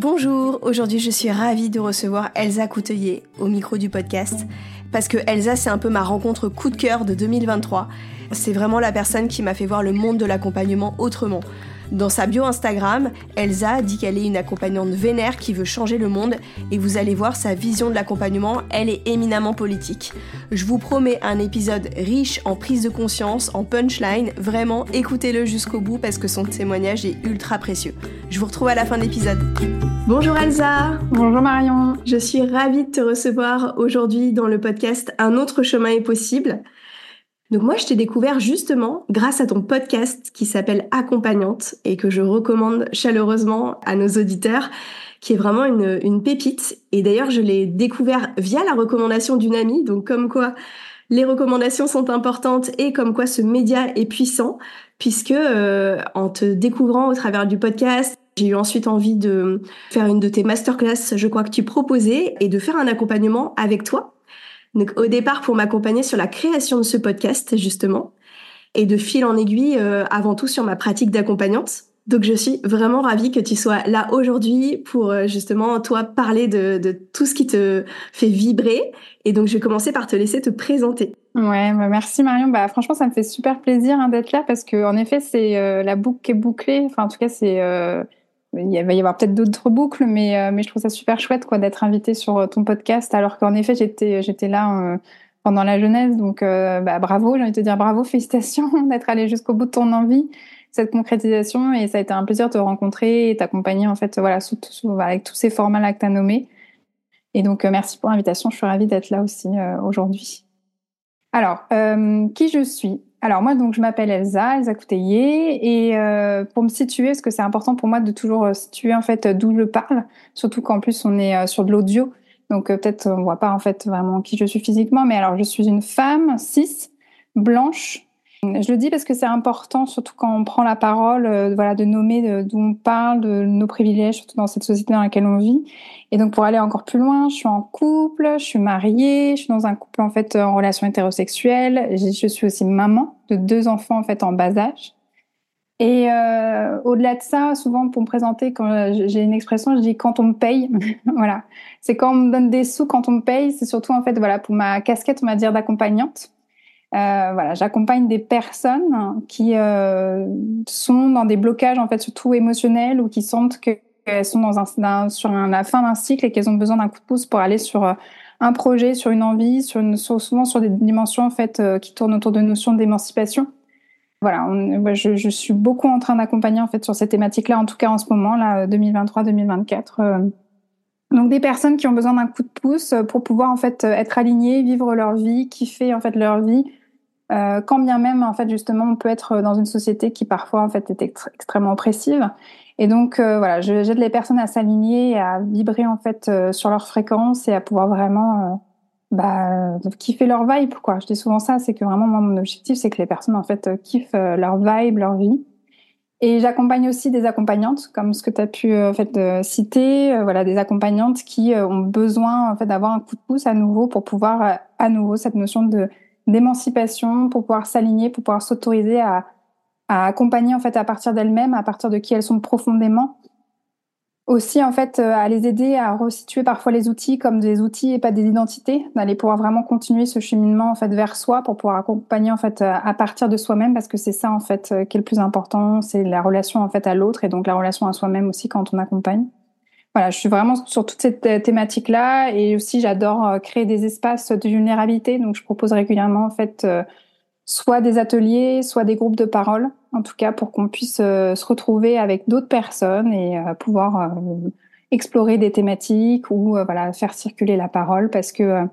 Bonjour, aujourd'hui je suis ravie de recevoir Elsa Coutelier au micro du podcast parce que Elsa c'est un peu ma rencontre coup de cœur de 2023. C'est vraiment la personne qui m'a fait voir le monde de l'accompagnement autrement. Dans sa bio Instagram, Elsa dit qu'elle est une accompagnante vénère qui veut changer le monde et vous allez voir sa vision de l'accompagnement, elle est éminemment politique. Je vous promets un épisode riche en prise de conscience, en punchline, vraiment écoutez-le jusqu'au bout parce que son témoignage est ultra précieux. Je vous retrouve à la fin de l'épisode. Bonjour Elsa Bonjour Marion Je suis ravie de te recevoir aujourd'hui dans le podcast Un autre chemin est possible. Donc moi, je t'ai découvert justement grâce à ton podcast qui s'appelle Accompagnante et que je recommande chaleureusement à nos auditeurs, qui est vraiment une, pépite. Et d'ailleurs, je l'ai découvert via la recommandation d'une amie, donc comme quoi les recommandations sont importantes et comme quoi ce média est puissant, puisque euh, en te découvrant au travers du podcast, j'ai eu ensuite envie de faire une de tes masterclass, je crois que tu proposais, et de faire un accompagnement avec toi. Donc au départ pour m'accompagner sur la création de ce podcast justement et de fil en aiguille euh, avant tout sur ma pratique d'accompagnante. Donc je suis vraiment ravie que tu sois là aujourd'hui pour euh, justement toi parler de, de, tout ce qui te fait vibrer. Et donc je vais commencer par te laisser te présenter. Ouais, bah merci Marion. Bah franchement ça me fait super plaisir hein, d'être là parce que en effet c'est euh, la boucle qui est bouclée. Enfin en tout cas c'est il va y avoir peut-être d'autres boucles, mais, euh, mais je trouve ça super chouette quoi d'être invité sur euh, ton podcast, alors qu'en effet j'étais j'étais là euh, pendant la jeunesse, donc bah, bravo, j'ai envie de te dire bravo, félicitations d'être allé jusqu'au bout de ton envie, cette concrétisation, et ça a été un plaisir de te rencontrer et t'accompagner en fait voilà sous, avec tous ces formats là que tu as nommés. Et donc merci pour l'invitation, je suis ravie d'être là aussi aujourd'hui. Alors, qui je suis? Alors moi, donc je m'appelle Elsa, Elsa Couteillé, et euh, pour me situer, parce que c'est important pour moi de toujours euh, situer en fait d'où je parle, surtout qu'en plus on est euh, sur de l'audio, donc peut-être on voit pas en fait vraiment qui je suis physiquement, mais alors je suis une femme cis, blanche, je le dis parce que c'est important, surtout quand on prend la parole, euh, voilà, de nommer d'où on parle, de nos privilèges, surtout dans cette société dans laquelle on vit. Et donc pour aller encore plus loin, je suis en couple, je suis mariée, je suis dans un couple en fait en relation hétérosexuelle. Je suis aussi maman de deux enfants en fait en bas âge. Et euh, au-delà de ça, souvent pour me présenter, quand j'ai une expression, je dis quand on me paye. voilà, c'est quand on me donne des sous, quand on me paye. C'est surtout en fait voilà pour ma casquette, on va dire d'accompagnante. Euh, voilà, j'accompagne des personnes qui euh, sont dans des blocages en fait surtout émotionnels ou qui sentent qu'elles sont dans un, sur la fin d'un cycle et qu'elles ont besoin d'un coup de pouce pour aller sur euh, un projet, sur une envie, sur, une, souvent sur des dimensions en fait euh, qui tournent autour de notions d'émancipation. Voilà, je, je, suis beaucoup en train d'accompagner en fait sur ces thématiques-là, en tout cas en ce moment là, 2023-2024. Donc des personnes qui ont besoin d'un coup de pouce pour pouvoir en fait être alignées, vivre leur vie, kiffer en fait leur vie, euh, quand bien même, en fait, justement, on peut être dans une société qui parfois, en fait, est extrêmement oppressive. Et donc, euh, voilà, j'aide les personnes à s'aligner, à vibrer, en fait, euh, sur leur fréquence et à pouvoir vraiment bah, kiffer leur vibe, quoi. Je dis souvent ça, c'est que vraiment, moi, mon objectif, c'est que les personnes, en fait, kiffent leur vibe, leur vie. Et j'accompagne aussi des accompagnantes, comme ce que tu as pu en fait citer, voilà des accompagnantes qui ont besoin en fait d'avoir un coup de pouce à nouveau pour pouvoir à nouveau cette notion de d'émancipation pour pouvoir s'aligner, pour pouvoir s'autoriser à, accompagner en fait à partir d'elles-mêmes, à partir de qui elles sont profondément, aussi en fait à les aider à resituer parfois les outils comme des outils et pas des identités, d'aller pouvoir vraiment continuer ce cheminement en fait vers soi pour pouvoir accompagner en fait à partir de soi-même parce que c'est ça en fait qui est le plus important, c'est la relation en fait à l'autre et donc la relation à soi-même aussi quand on accompagne. Voilà, je suis vraiment sur toute cette thématique-là et aussi j'adore créer des espaces de vulnérabilité. Donc je propose régulièrement en fait soit des ateliers, soit des groupes de parole, en tout cas pour qu'on puisse euh, se retrouver avec d'autres personnes et euh, pouvoir euh, explorer des thématiques ou voilà faire circuler la parole parce que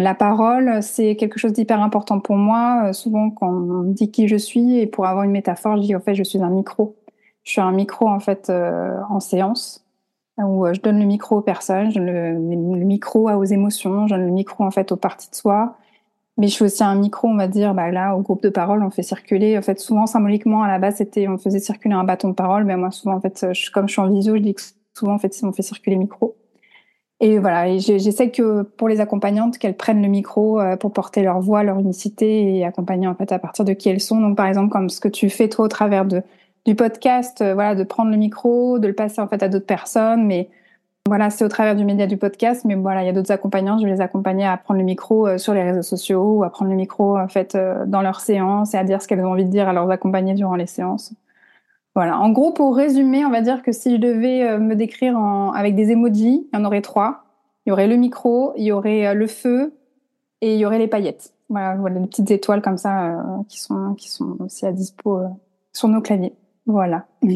la parole c'est quelque chose d'hyper important pour moi. souvent quand on dit qui je suis et pour avoir une métaphore, je dis en fait je suis un micro. Je suis un micro en fait en séance où je donne le micro aux personnes, je donne le, micro aux émotions, je donne le micro en fait aux parties de soi mais je suis aussi un micro, on va dire, bah là, au groupe de parole, on fait circuler. En fait, souvent, symboliquement, à la base, c'était, on faisait circuler un bâton de parole. Mais moi, souvent, en fait, comme je suis en visio, je dis que souvent, en fait, on fait circuler le micro. Et voilà, et j'essaie que pour les accompagnantes, qu'elles prennent le micro euh, pour porter leur voix, leur unicité et accompagner en fait à partir de qui elles sont. Donc par exemple, comme ce que tu fais toi au travers de du podcast, euh, voilà, de prendre le micro, de le passer en fait à d'autres personnes, mais voilà, c'est au travers du média du podcast, mais voilà, il y a d'autres accompagnants. Je vais les accompagner à prendre le micro euh, sur les réseaux sociaux ou à prendre le micro en fait euh, dans leurs séances et à dire ce qu'elles ont envie de dire à leurs accompagnés durant les séances. Voilà. En gros, pour résumer, on va dire que si je devais me décrire en, avec des emojis, il y en aurait trois. Il y aurait le micro, il y aurait le feu et il y aurait les paillettes. Voilà, voilà les petites étoiles comme ça qui sont qui sont aussi à dispo sur nos claviers. Voilà.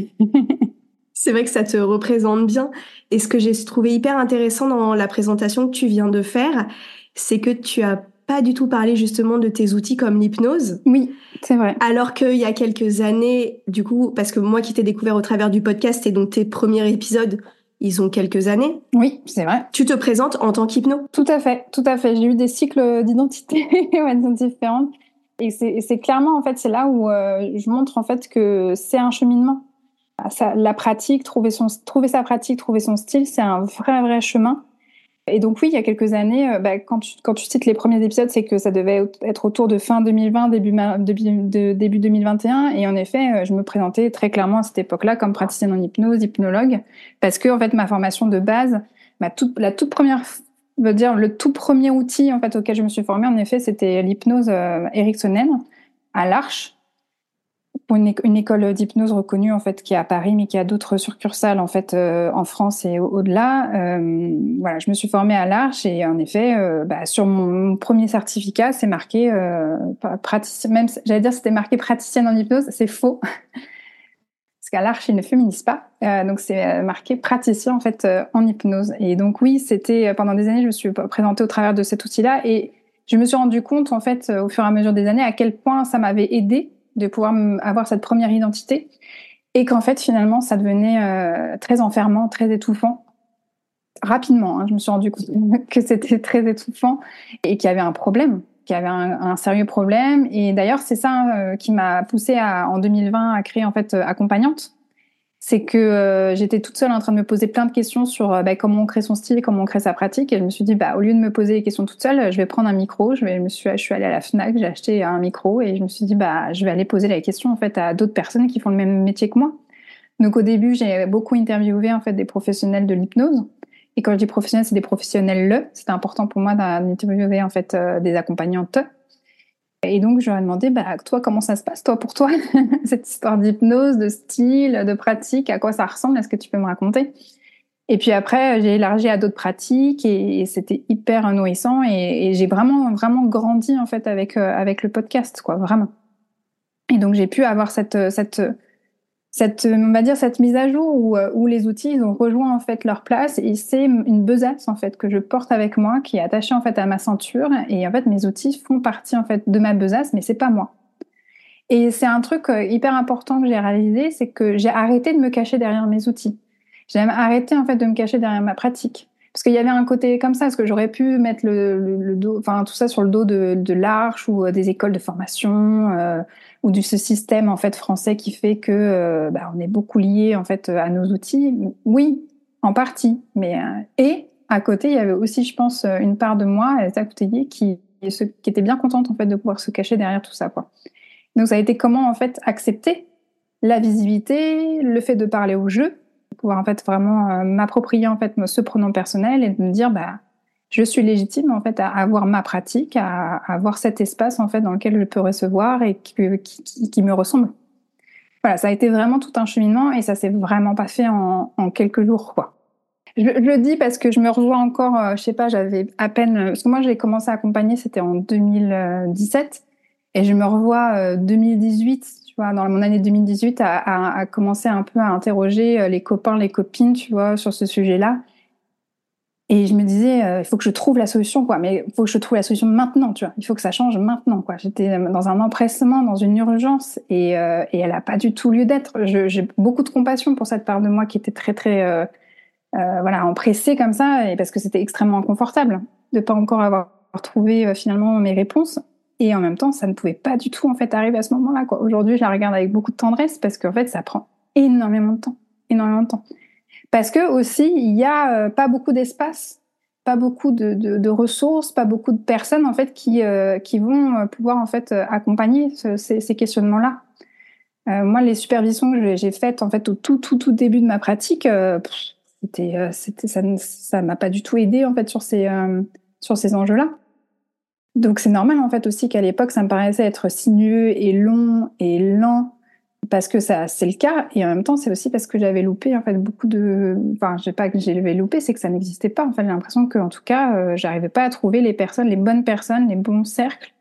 C'est vrai que ça te représente bien. Et ce que j'ai trouvé hyper intéressant dans la présentation que tu viens de faire, c'est que tu as pas du tout parlé justement de tes outils comme l'hypnose. Oui, c'est vrai. Alors qu'il y a quelques années, du coup, parce que moi qui t'ai découvert au travers du podcast et donc tes premiers épisodes, ils ont quelques années. Oui, c'est vrai. Tu te présentes en tant qu'hypno. Tout à fait, tout à fait. J'ai eu des cycles d'identité différents. Et c'est clairement, en fait, c'est là où euh, je montre, en fait, que c'est un cheminement la pratique, trouver, son, trouver sa pratique, trouver son style, c'est un vrai, vrai chemin. Et donc oui, il y a quelques années, euh, bah, quand, tu, quand tu cites les premiers épisodes, c'est que ça devait être autour de fin 2020, début, de, début 2021. Et en effet, euh, je me présentais très clairement à cette époque-là comme praticienne en hypnose, hypnologue, parce que en fait, ma formation de base, ma toute, la toute première, veut dire le tout premier outil en fait auquel je me suis formée, en effet, c'était l'hypnose euh, ericksonienne à l'Arche une, école d'hypnose reconnue en fait qui est à Paris, mais qui a d'autres succursales en fait euh, en France et au-delà. Euh, voilà, je me suis formée à l'Arche et en effet, bah, sur mon, premier certificat, c'est marqué praticienne. J'allais dire c'était marqué praticienne en hypnose, c'est faux. L'Arche, ils ne féminisent pas, donc c'est marqué praticien en fait en hypnose. Et donc oui, c'était pendant des années, je me suis présentée au travers de cet outil-là et je me suis rendu compte en fait au fur et à mesure des années à quel point ça m'avait aidé de pouvoir avoir cette première identité et qu'en fait finalement ça devenait euh, très enfermant, très étouffant. Rapidement, hein, je me suis rendu compte que c'était très étouffant et qu'il y avait un problème, qu'il y avait un, sérieux problème. Et d'ailleurs, c'est ça euh, qui m'a poussé en 2020 à créer en fait euh, accompagnante c'est que euh, j'étais toute seule en train de me poser plein de questions sur bah, comment on crée son style, comment on crée sa pratique. Et je me suis dit, bah, au lieu de me poser les questions toute seule, je vais prendre un micro. Je, vais, je, me suis, je suis allée à la FNAC, j'ai acheté un micro et je me suis dit, bah, je vais aller poser les questions en fait, à d'autres personnes qui font le même métier que moi. Donc au début, j'ai beaucoup interviewé en fait, des professionnels de l'hypnose. Et quand je dis professionnels, c'est des professionnels le. C'était important pour moi d'interviewer en fait, euh, des accompagnantes et donc, je leur ai demandé, bah, toi, comment ça se passe, toi, pour toi, cette histoire d'hypnose, de style, de pratique, à quoi ça ressemble Est-ce que tu peux me raconter? Et puis après, j'ai élargi à d'autres pratiques et, c'était hyper nourrissant et, j'ai vraiment, vraiment grandi, en fait, avec, euh, avec le podcast, quoi, vraiment. Et donc, j'ai pu avoir cette, cette, cette, on va dire, cette mise à jour où, euh, où les outils, ils ont rejoint en fait leur place et c'est une besace en fait que je porte avec moi, qui est attachée en fait à ma ceinture et en fait mes outils font partie en fait de ma besace, mais c'est pas moi. Et c'est un truc euh, hyper important que j'ai réalisé, c'est que j'ai arrêté de me cacher derrière mes outils. J'ai arrêté en fait de me cacher derrière ma pratique. Parce qu'il y avait un côté comme ça, parce que j'aurais pu mettre le, le, dos, enfin tout ça sur le dos de, l'arche ou euh, des écoles de formation euh, ou de ce système en fait français qui fait que euh, bah, on est beaucoup lié en fait à nos outils. Oui, en partie, mais et à côté il y avait aussi, je pense, une part de moi, à côté qui qui était bien contente en fait de pouvoir se cacher derrière tout ça quoi. Donc ça a été comment en fait accepter la visibilité, le fait de parler au jeu pouvoir en fait vraiment m'approprier en fait ce pronom personnel et de me dire bah je suis légitime en fait à avoir ma pratique, à, avoir cet espace en fait dans lequel je peux recevoir et qui, me ressemble. Voilà, ça a été vraiment tout un cheminement et ça s'est vraiment pas fait en, quelques jours quoi. Je, le dis parce que je me revois encore, euh, je sais pas, j'avais à peine, parce que moi j'ai commencé à accompagner, c'était en 2017 et je me revois euh, 2018, tu vois, dans mon année 2018 à, à, commencer un peu à interroger euh, les copains, les copines, tu vois, sur ce sujet-là et je me disais, euh, il faut que je trouve la solution, quoi. Mais il faut que je trouve la solution maintenant, tu vois. Il faut que ça change maintenant, quoi. J'étais dans un empressement, dans une urgence, et, euh, et elle n'a pas du tout lieu d'être. J'ai beaucoup de compassion pour cette part de moi qui était très, très, voilà, empressée comme ça, et parce que c'était extrêmement inconfortable de pas encore avoir trouvé finalement mes réponses. Et en même temps, ça ne pouvait pas du tout en fait arriver à ce moment-là. Aujourd'hui, je la regarde avec beaucoup de tendresse parce qu'en fait, ça prend énormément de temps, énormément de temps. Parce que aussi, il y a euh, pas beaucoup d'espace, pas beaucoup de, ressources, pas beaucoup de personnes en fait qui euh, qui vont euh, pouvoir en fait accompagner ces, questionnements-là. Moi, les supervisions que j'ai faites en fait au tout tout tout début de ma pratique, ça ça m'a pas du tout aidé en fait sur ces sur ces enjeux-là. Donc c'est normal en fait aussi qu'à l'époque ça me paraissait être sinueux et long et lent parce que ça c'est le cas et en même temps c'est aussi parce que j'avais loupé en fait beaucoup de enfin j'ai pas que j'ai loupé c'est que ça n'existait pas en fait. J'ai l'impression que en tout cas euh, j'arrivais pas à trouver les personnes les bonnes personnes les bons cercles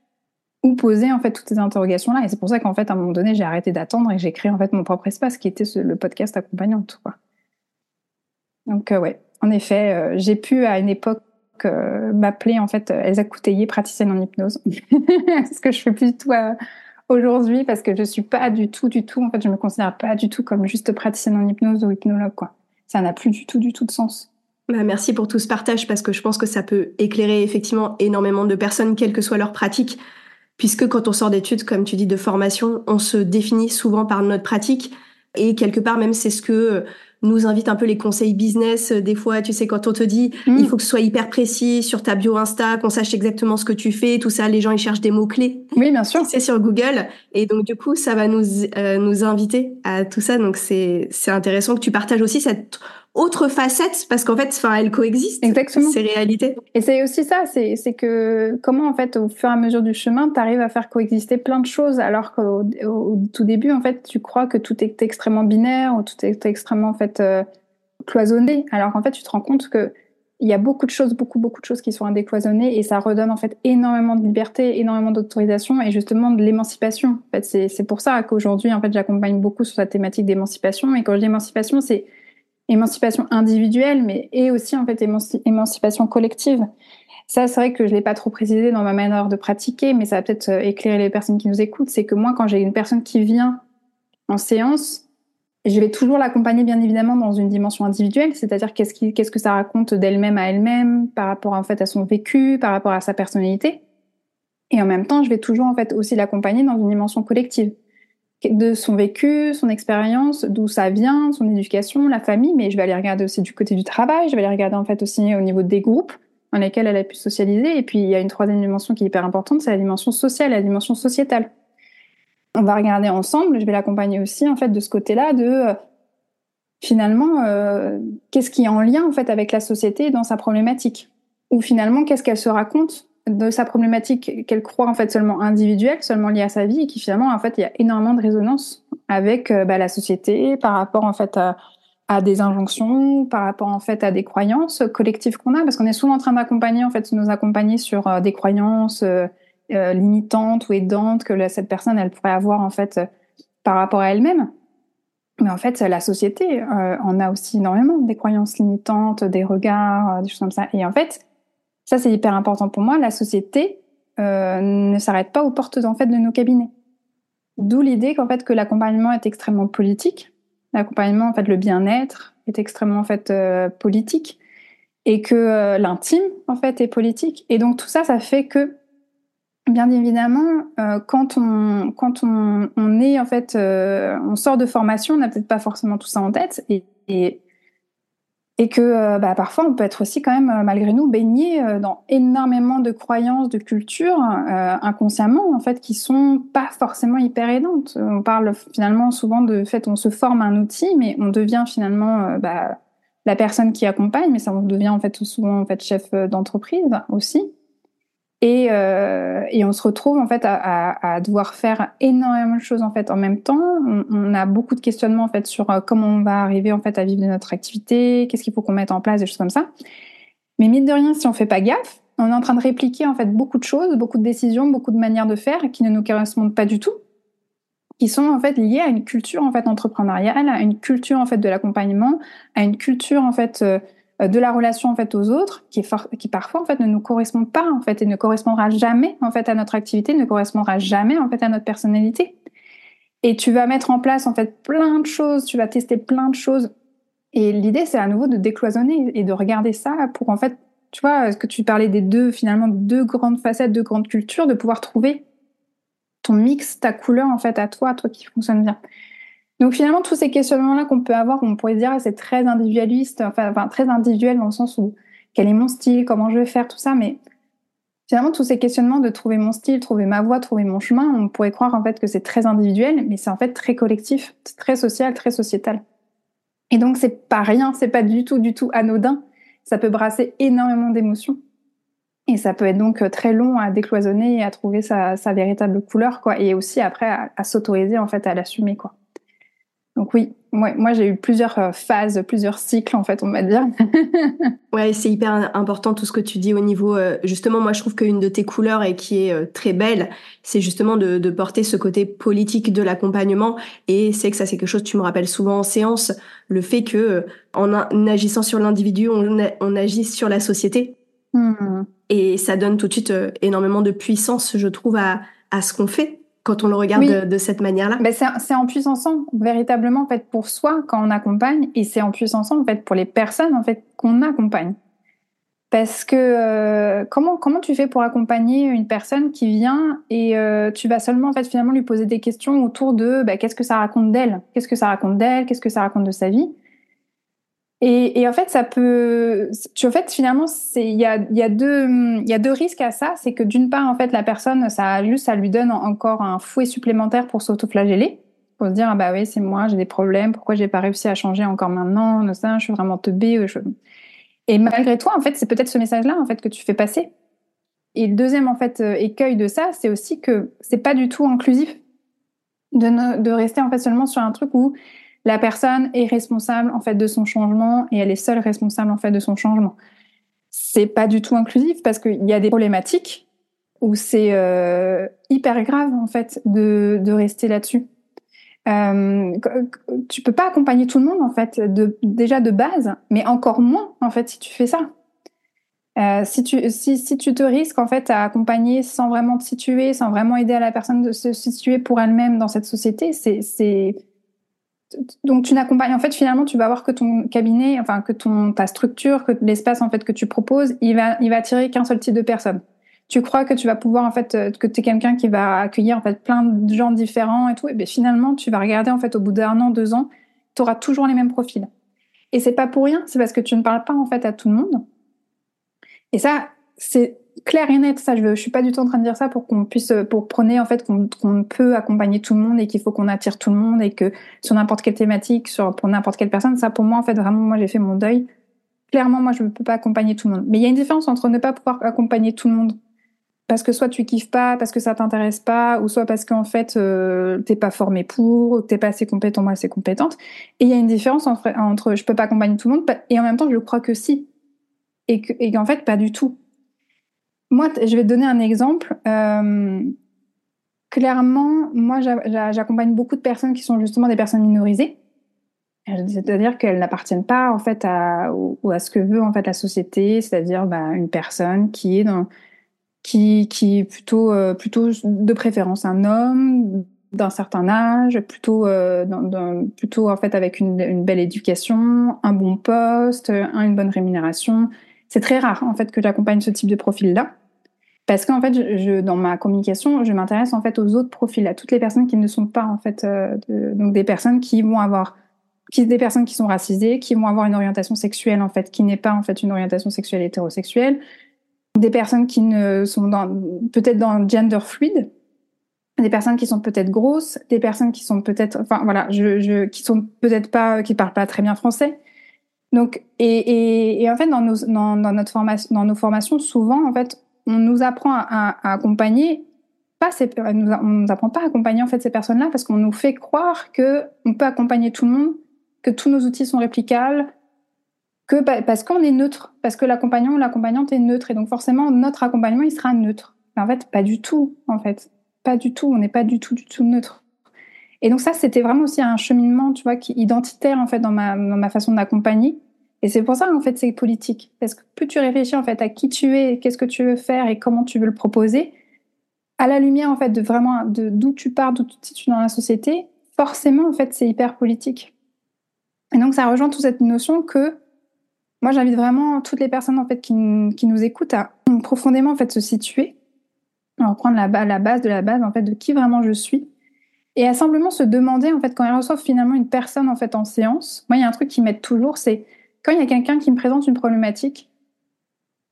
où poser en fait toutes ces interrogations là et c'est pour ça qu'en fait à un moment donné j'ai arrêté d'attendre et j'ai créé en fait mon propre espace qui était le podcast accompagnante quoi. Donc euh, ouais. En effet euh, j'ai pu à une époque euh, m'appeler en fait Elsa Couteillé praticienne en hypnose ce que je fais plus tout aujourd'hui parce que je suis pas du tout, du tout, en fait, je me considère pas du tout comme juste praticienne en hypnose ou hypnologue, quoi. Ça n'a plus du tout, du tout de sens. Bah, merci pour tout ce partage parce que je pense que ça peut éclairer effectivement énormément de personnes, quelle que soit leur pratique. Puisque quand on sort d'études, comme tu dis, de formation, on se définit souvent par notre pratique. Et quelque part, même, c'est ce que nous invite un peu les conseils business. Des fois, tu sais, quand on te dit, mm. il faut que ce soit hyper précis sur ta bio Insta, qu'on sache exactement ce que tu fais, tout ça, les gens, ils cherchent des mots-clés. Oui, bien sûr. C'est sur Google. Et donc, du coup, ça va nous, euh, nous inviter à tout ça. Donc, c'est, c'est intéressant que tu partages aussi cette autre facette parce qu'en fait, enfin, elles coexistent. Exactement. C'est réalité. Et c'est aussi ça, c'est, c'est que comment en fait, au fur et à mesure du chemin, tu arrives à faire coexister plein de choses alors qu'au au, tout début, en fait, tu crois que tout est extrêmement binaire ou tout est extrêmement en fait euh, cloisonné. Alors qu'en fait, tu te rends compte que il y a beaucoup de choses, beaucoup, beaucoup de choses qui sont indécloisonnées et ça redonne en fait énormément de liberté, énormément d'autorisation et justement de l'émancipation. En fait, c'est, c'est pour ça qu'aujourd'hui, en fait, j'accompagne beaucoup sur la thématique d'émancipation. Et quand je dis émancipation, c'est émancipation individuelle, mais et aussi en fait émancipation collective. Ça, c'est vrai que je l'ai pas trop précisé dans ma manière de pratiquer, mais ça va peut-être euh, éclairer les personnes qui nous écoutent. C'est que moi, quand j'ai une personne qui vient en séance, je vais toujours l'accompagner bien évidemment dans une dimension individuelle, c'est-à-dire qu'est-ce, qu'est-ce que ça raconte d'elle-même à elle-même par rapport en fait à son vécu, par rapport à sa personnalité. Et en même temps, je vais toujours en fait aussi l'accompagner dans une dimension collective de son vécu, son expérience, d'où ça vient, son éducation, la famille, mais je vais aller regarder aussi du côté du travail, je vais aller regarder en fait aussi au niveau des groupes dans lesquels elle a pu socialiser. Et puis il y a une troisième dimension qui est hyper importante, c'est la dimension sociale, la dimension sociétale. On va regarder ensemble, je vais l'accompagner aussi en fait de ce côté-là de euh, finalement euh, qu'est-ce qui est en lien en fait avec la société dans sa problématique, ou finalement qu'est-ce qu'elle se raconte de sa problématique qu'elle croit en fait seulement individuelle, seulement liée à sa vie, et qui finalement en fait il y a énormément de résonance avec euh, bah, la société par rapport en fait à, des injonctions, par rapport en fait à des croyances collectives qu'on a, parce qu'on est souvent en train d'accompagner en fait nous accompagner sur euh, des croyances euh, limitantes ou aidantes que cette personne elle pourrait avoir en fait par rapport à elle-même. Mais en fait, la société en a aussi énormément des croyances limitantes, des regards, des choses comme ça. Et en fait, ça, c'est hyper important pour moi. La société euh, ne s'arrête pas aux portes en fait de nos cabinets. D'où l'idée qu'en fait que l'accompagnement est extrêmement politique. L'accompagnement, en fait, le bien-être est extrêmement en fait euh, politique et que euh, l'intime en fait est politique. Et donc tout ça, ça fait que bien évidemment, quand on quand on, on sort de formation, on n'a peut-être pas forcément tout ça en tête et et que euh, bah, parfois on peut être aussi quand même euh, malgré nous baigné euh, dans énormément de croyances, de cultures inconsciemment en fait qui sont pas forcément hyper aidantes. On parle finalement souvent de fait on se forme un outil, mais on devient finalement bah, la personne qui accompagne, mais ça on devient en fait souvent en fait chef d'entreprise aussi. Et, euh, et, on se retrouve en fait à, à, à, devoir faire énormément de choses en fait en même temps. On, a beaucoup de questionnements en fait sur euh, comment on va arriver en fait à vivre de notre activité, qu'est-ce qu'il faut qu'on mette en place, des choses comme ça. Mais mine de rien, si on fait pas gaffe, on est en train de répliquer en fait beaucoup de choses, beaucoup de décisions, beaucoup de manières de faire qui ne nous correspondent pas du tout, qui sont en fait liées à une culture en fait entrepreneuriale, à une culture en fait de l'accompagnement, à une culture en fait euh, de la relation en fait aux autres, qui, est qui parfois en fait ne nous correspond pas en fait et ne correspondra jamais en fait à notre activité, ne correspondra jamais en fait à notre personnalité. Et tu vas mettre en place en fait plein de choses, tu vas tester plein de choses. Et l'idée c'est à nouveau de décloisonner et de regarder ça pour en fait, tu vois, ce que tu parlais des deux finalement deux grandes facettes, deux grandes cultures, de pouvoir trouver ton mix, ta couleur en fait à toi, toi qui fonctionne bien. Donc finalement, tous ces questionnements-là qu'on peut avoir, on pourrait dire c'est très individualiste, enfin, très individuel dans le sens où quel est mon style, comment je vais faire, tout ça, mais finalement tous ces questionnements de trouver mon style, trouver ma voie, trouver mon chemin, on pourrait croire en fait que c'est très individuel, mais c'est en fait très collectif, très social, très sociétal. Et donc c'est pas rien, c'est pas du tout, du tout anodin. Ça peut brasser énormément d'émotions. Et ça peut être donc très long à décloisonner et à trouver sa, véritable couleur, quoi. Et aussi après à, à s'autoriser en fait à l'assumer, quoi. Donc oui, moi, j'ai eu plusieurs euh, phases, plusieurs cycles en fait, on va dire. ouais, c'est hyper important tout ce que tu dis au niveau. Euh, justement, moi je trouve qu'une de tes couleurs et qui est euh, très belle, c'est justement de, de, porter ce côté politique de l'accompagnement. Et c'est que ça c'est quelque chose, tu me rappelles souvent en séance, le fait que en, agissant sur l'individu, on, on agit sur la société. Hmm. Et ça donne tout de suite énormément de puissance, je trouve, à, à ce qu'on fait quand on le regarde de, cette manière-là? Ben C'est en puissance véritablement en fait pour soi quand on accompagne et c'est en puissance en fait pour les personnes en fait qu'on accompagne. Parce que euh, comment comment tu fais pour accompagner une personne qui vient et euh, tu vas seulement en fait finalement lui poser des questions autour de ben, qu'est-ce que ça raconte d'elle, qu'est-ce que ça raconte d'elle, qu'est-ce que ça raconte de sa vie? Et, en fait, ça peut. Tu, en fait, finalement, il y a, y a deux y a deux risques à ça. C'est que d'une part, en fait, la personne, ça juste, ça lui donne encore un fouet supplémentaire pour s'autoflageller, pour se dire ah bah oui, c'est moi, j'ai des problèmes. Pourquoi j'ai pas réussi à changer encore maintenant? Ça, Je suis vraiment teubée. Je... Et malgré toi, en fait, c'est peut-être ce message-là en fait que tu fais passer. Et le deuxième en fait euh, écueil de ça, c'est aussi que c'est pas du tout inclusif de, de rester en fait seulement sur un truc où la personne est responsable en fait de son changement et elle est seule responsable en fait de son changement. C'est pas du tout inclusif parce qu'il y a des problématiques où c'est euh, hyper grave en fait de, de rester là-dessus. Euh, tu peux pas accompagner tout le monde en fait de, déjà de base, mais encore moins en fait si tu fais ça. Euh, si, tu, si, si tu te risques en fait à accompagner sans vraiment te situer, sans vraiment aider à la personne de se situer pour elle-même dans cette société, c'est donc tu n'accompagnes en fait finalement tu vas voir que ton cabinet enfin que ton ta structure que l'espace en fait que tu proposes il va il va attirer qu'un seul type de personne. Tu crois que tu vas pouvoir en fait euh, que tu es quelqu'un qui va accueillir en fait plein de gens différents et tout. Et bien finalement tu vas regarder en fait au bout d'un an deux ans tu auras toujours les mêmes profils. Et c'est pas pour rien c'est parce que tu ne parles pas en fait à tout le monde. Et ça c'est clair et net. Ça, je, ne suis pas du tout en train de dire ça pour qu'on puisse, pour prôner en fait qu'on peut accompagner tout le monde et qu'il faut qu'on attire tout le monde et que sur n'importe quelle thématique, sur pour n'importe quelle personne, ça pour moi en fait vraiment, moi j'ai fait mon deuil. Clairement, moi je ne peux pas accompagner tout le monde. Mais il y a une différence entre ne pas pouvoir accompagner tout le monde parce que soit tu kiffes pas, parce que ça t'intéresse pas, ou soit parce qu'en fait euh, t'es pas formé pour, ou t'es pas assez compétent ou assez compétente. Et il y a une différence entre, entre je peux pas accompagner tout le monde et en même temps je crois que si, et qu'en fait pas du tout. Moi, je vais te donner un exemple. Euh, clairement, moi, j'accompagne beaucoup de personnes qui sont justement des personnes minorisées. C'est-à-dire qu'elles n'appartiennent pas en fait à, ou à ce que veut en fait la société, c'est-à-dire bah, une personne qui est qui, qui plutôt, euh, plutôt de préférence un homme d'un certain âge, plutôt, euh, plutôt en fait avec une, une, belle éducation, un bon poste, une bonne rémunération. C'est très rare en fait que j'accompagne ce type de profil-là. Parce qu'en fait, je, dans ma communication, je m'intéresse en fait aux autres profils, à toutes les personnes qui ne sont pas en fait, euh, donc des personnes qui vont avoir qui des personnes qui sont racisées, qui vont avoir une orientation sexuelle en fait qui n'est pas en fait une orientation sexuelle hétérosexuelle, des personnes qui ne sont dans peut-être dans gender fluide, des personnes qui sont peut-être grosses, des personnes qui sont peut-être, enfin voilà, je, je, qui sont peut-être pas, qui parlent pas très bien français. Donc, et, et, et en fait, dans nos, dans, dans, notre formation, dans nos formations, souvent, en fait, on nous apprend à, accompagner pas ces, on nous apprend pas à accompagner en fait ces personnes-là parce qu'on nous fait croire que on peut accompagner tout le monde, que tous nos outils sont réplicables, que parce qu'on est neutre, parce que l'accompagnant ou l'accompagnante est neutre et donc forcément notre accompagnement il sera neutre. Mais en fait, pas du tout, en fait, pas du tout. On n'est pas du tout, du tout neutre. Et donc ça, c'était vraiment aussi un cheminement, tu vois, qui identitaire en fait dans ma, dans ma façon d'accompagner. Et c'est pour ça en fait c'est politique, parce que plus tu réfléchis en fait à qui tu es, qu'est-ce que tu veux faire et comment tu veux le proposer, à la lumière en fait de vraiment de d'où tu pars, d'où tu te situes dans la société, forcément en fait c'est hyper politique. Et donc ça rejoint toute cette notion que moi j'invite vraiment toutes les personnes en fait qui, qui nous écoutent à profondément en fait se situer, à reprendre la, la base de la base en fait de qui vraiment je suis et à simplement se demander en fait quand ils reçoivent finalement une personne en fait en séance. Moi il y a un truc qui m'aide toujours c'est quand il y a quelqu'un qui me présente une problématique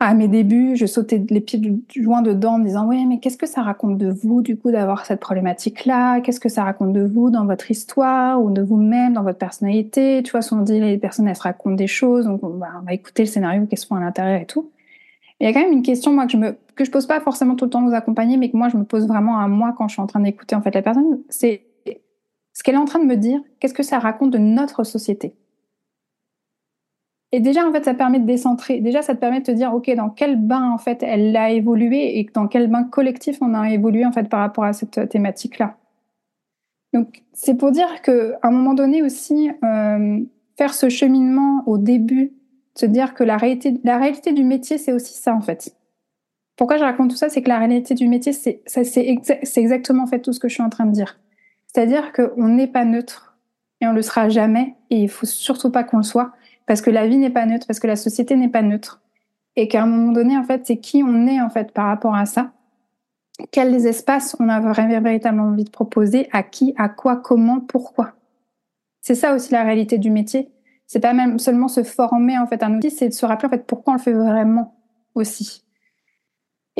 à mes débuts, je sautais les pieds du joint dedans en me disant ouais mais qu'est-ce que ça raconte de vous du coup d'avoir cette problématique là Qu'est-ce que ça raconte de vous dans votre histoire ou de vous-même dans votre personnalité? Tu vois, souvent dit les personnes elles se racontent des choses, donc on va, écouter le scénario qu'elles sont à l'intérieur et tout. Il y a quand même une question moi que je me que je pose pas forcément tout le temps aux accompagner, mais que moi je me pose vraiment à moi quand je suis en train d'écouter en fait la personne, c'est ce qu'elle est en train de me dire. Qu'est-ce que ça raconte de notre société? Et déjà, en fait, ça permet de décentrer. Déjà, ça te permet de te dire, OK, dans quel bain, en fait, elle a évolué et dans quel bain collectif on a évolué, en fait, par rapport à cette thématique-là. Donc, c'est pour dire que, à un moment donné aussi, euh, faire ce cheminement au début, se dire que la réalité, la réalité du métier, c'est aussi ça, en fait. Pourquoi je raconte tout ça? C'est que la réalité du métier, c'est, c'est, exactement, en fait, tout ce que je suis en train de dire. C'est-à-dire qu'on n'est pas neutre et on le sera jamais et il faut surtout pas qu'on le soit parce que la vie n'est pas neutre, parce que la société n'est pas neutre, et qu'à un moment donné, en fait, c'est qui on est en fait par rapport à ça. Quels espaces on a véritablement envie de proposer, à qui, à quoi, comment, pourquoi. C'est ça aussi la réalité du métier. C'est pas même seulement se former en fait un outil, c'est de se rappeler pourquoi on le fait vraiment aussi.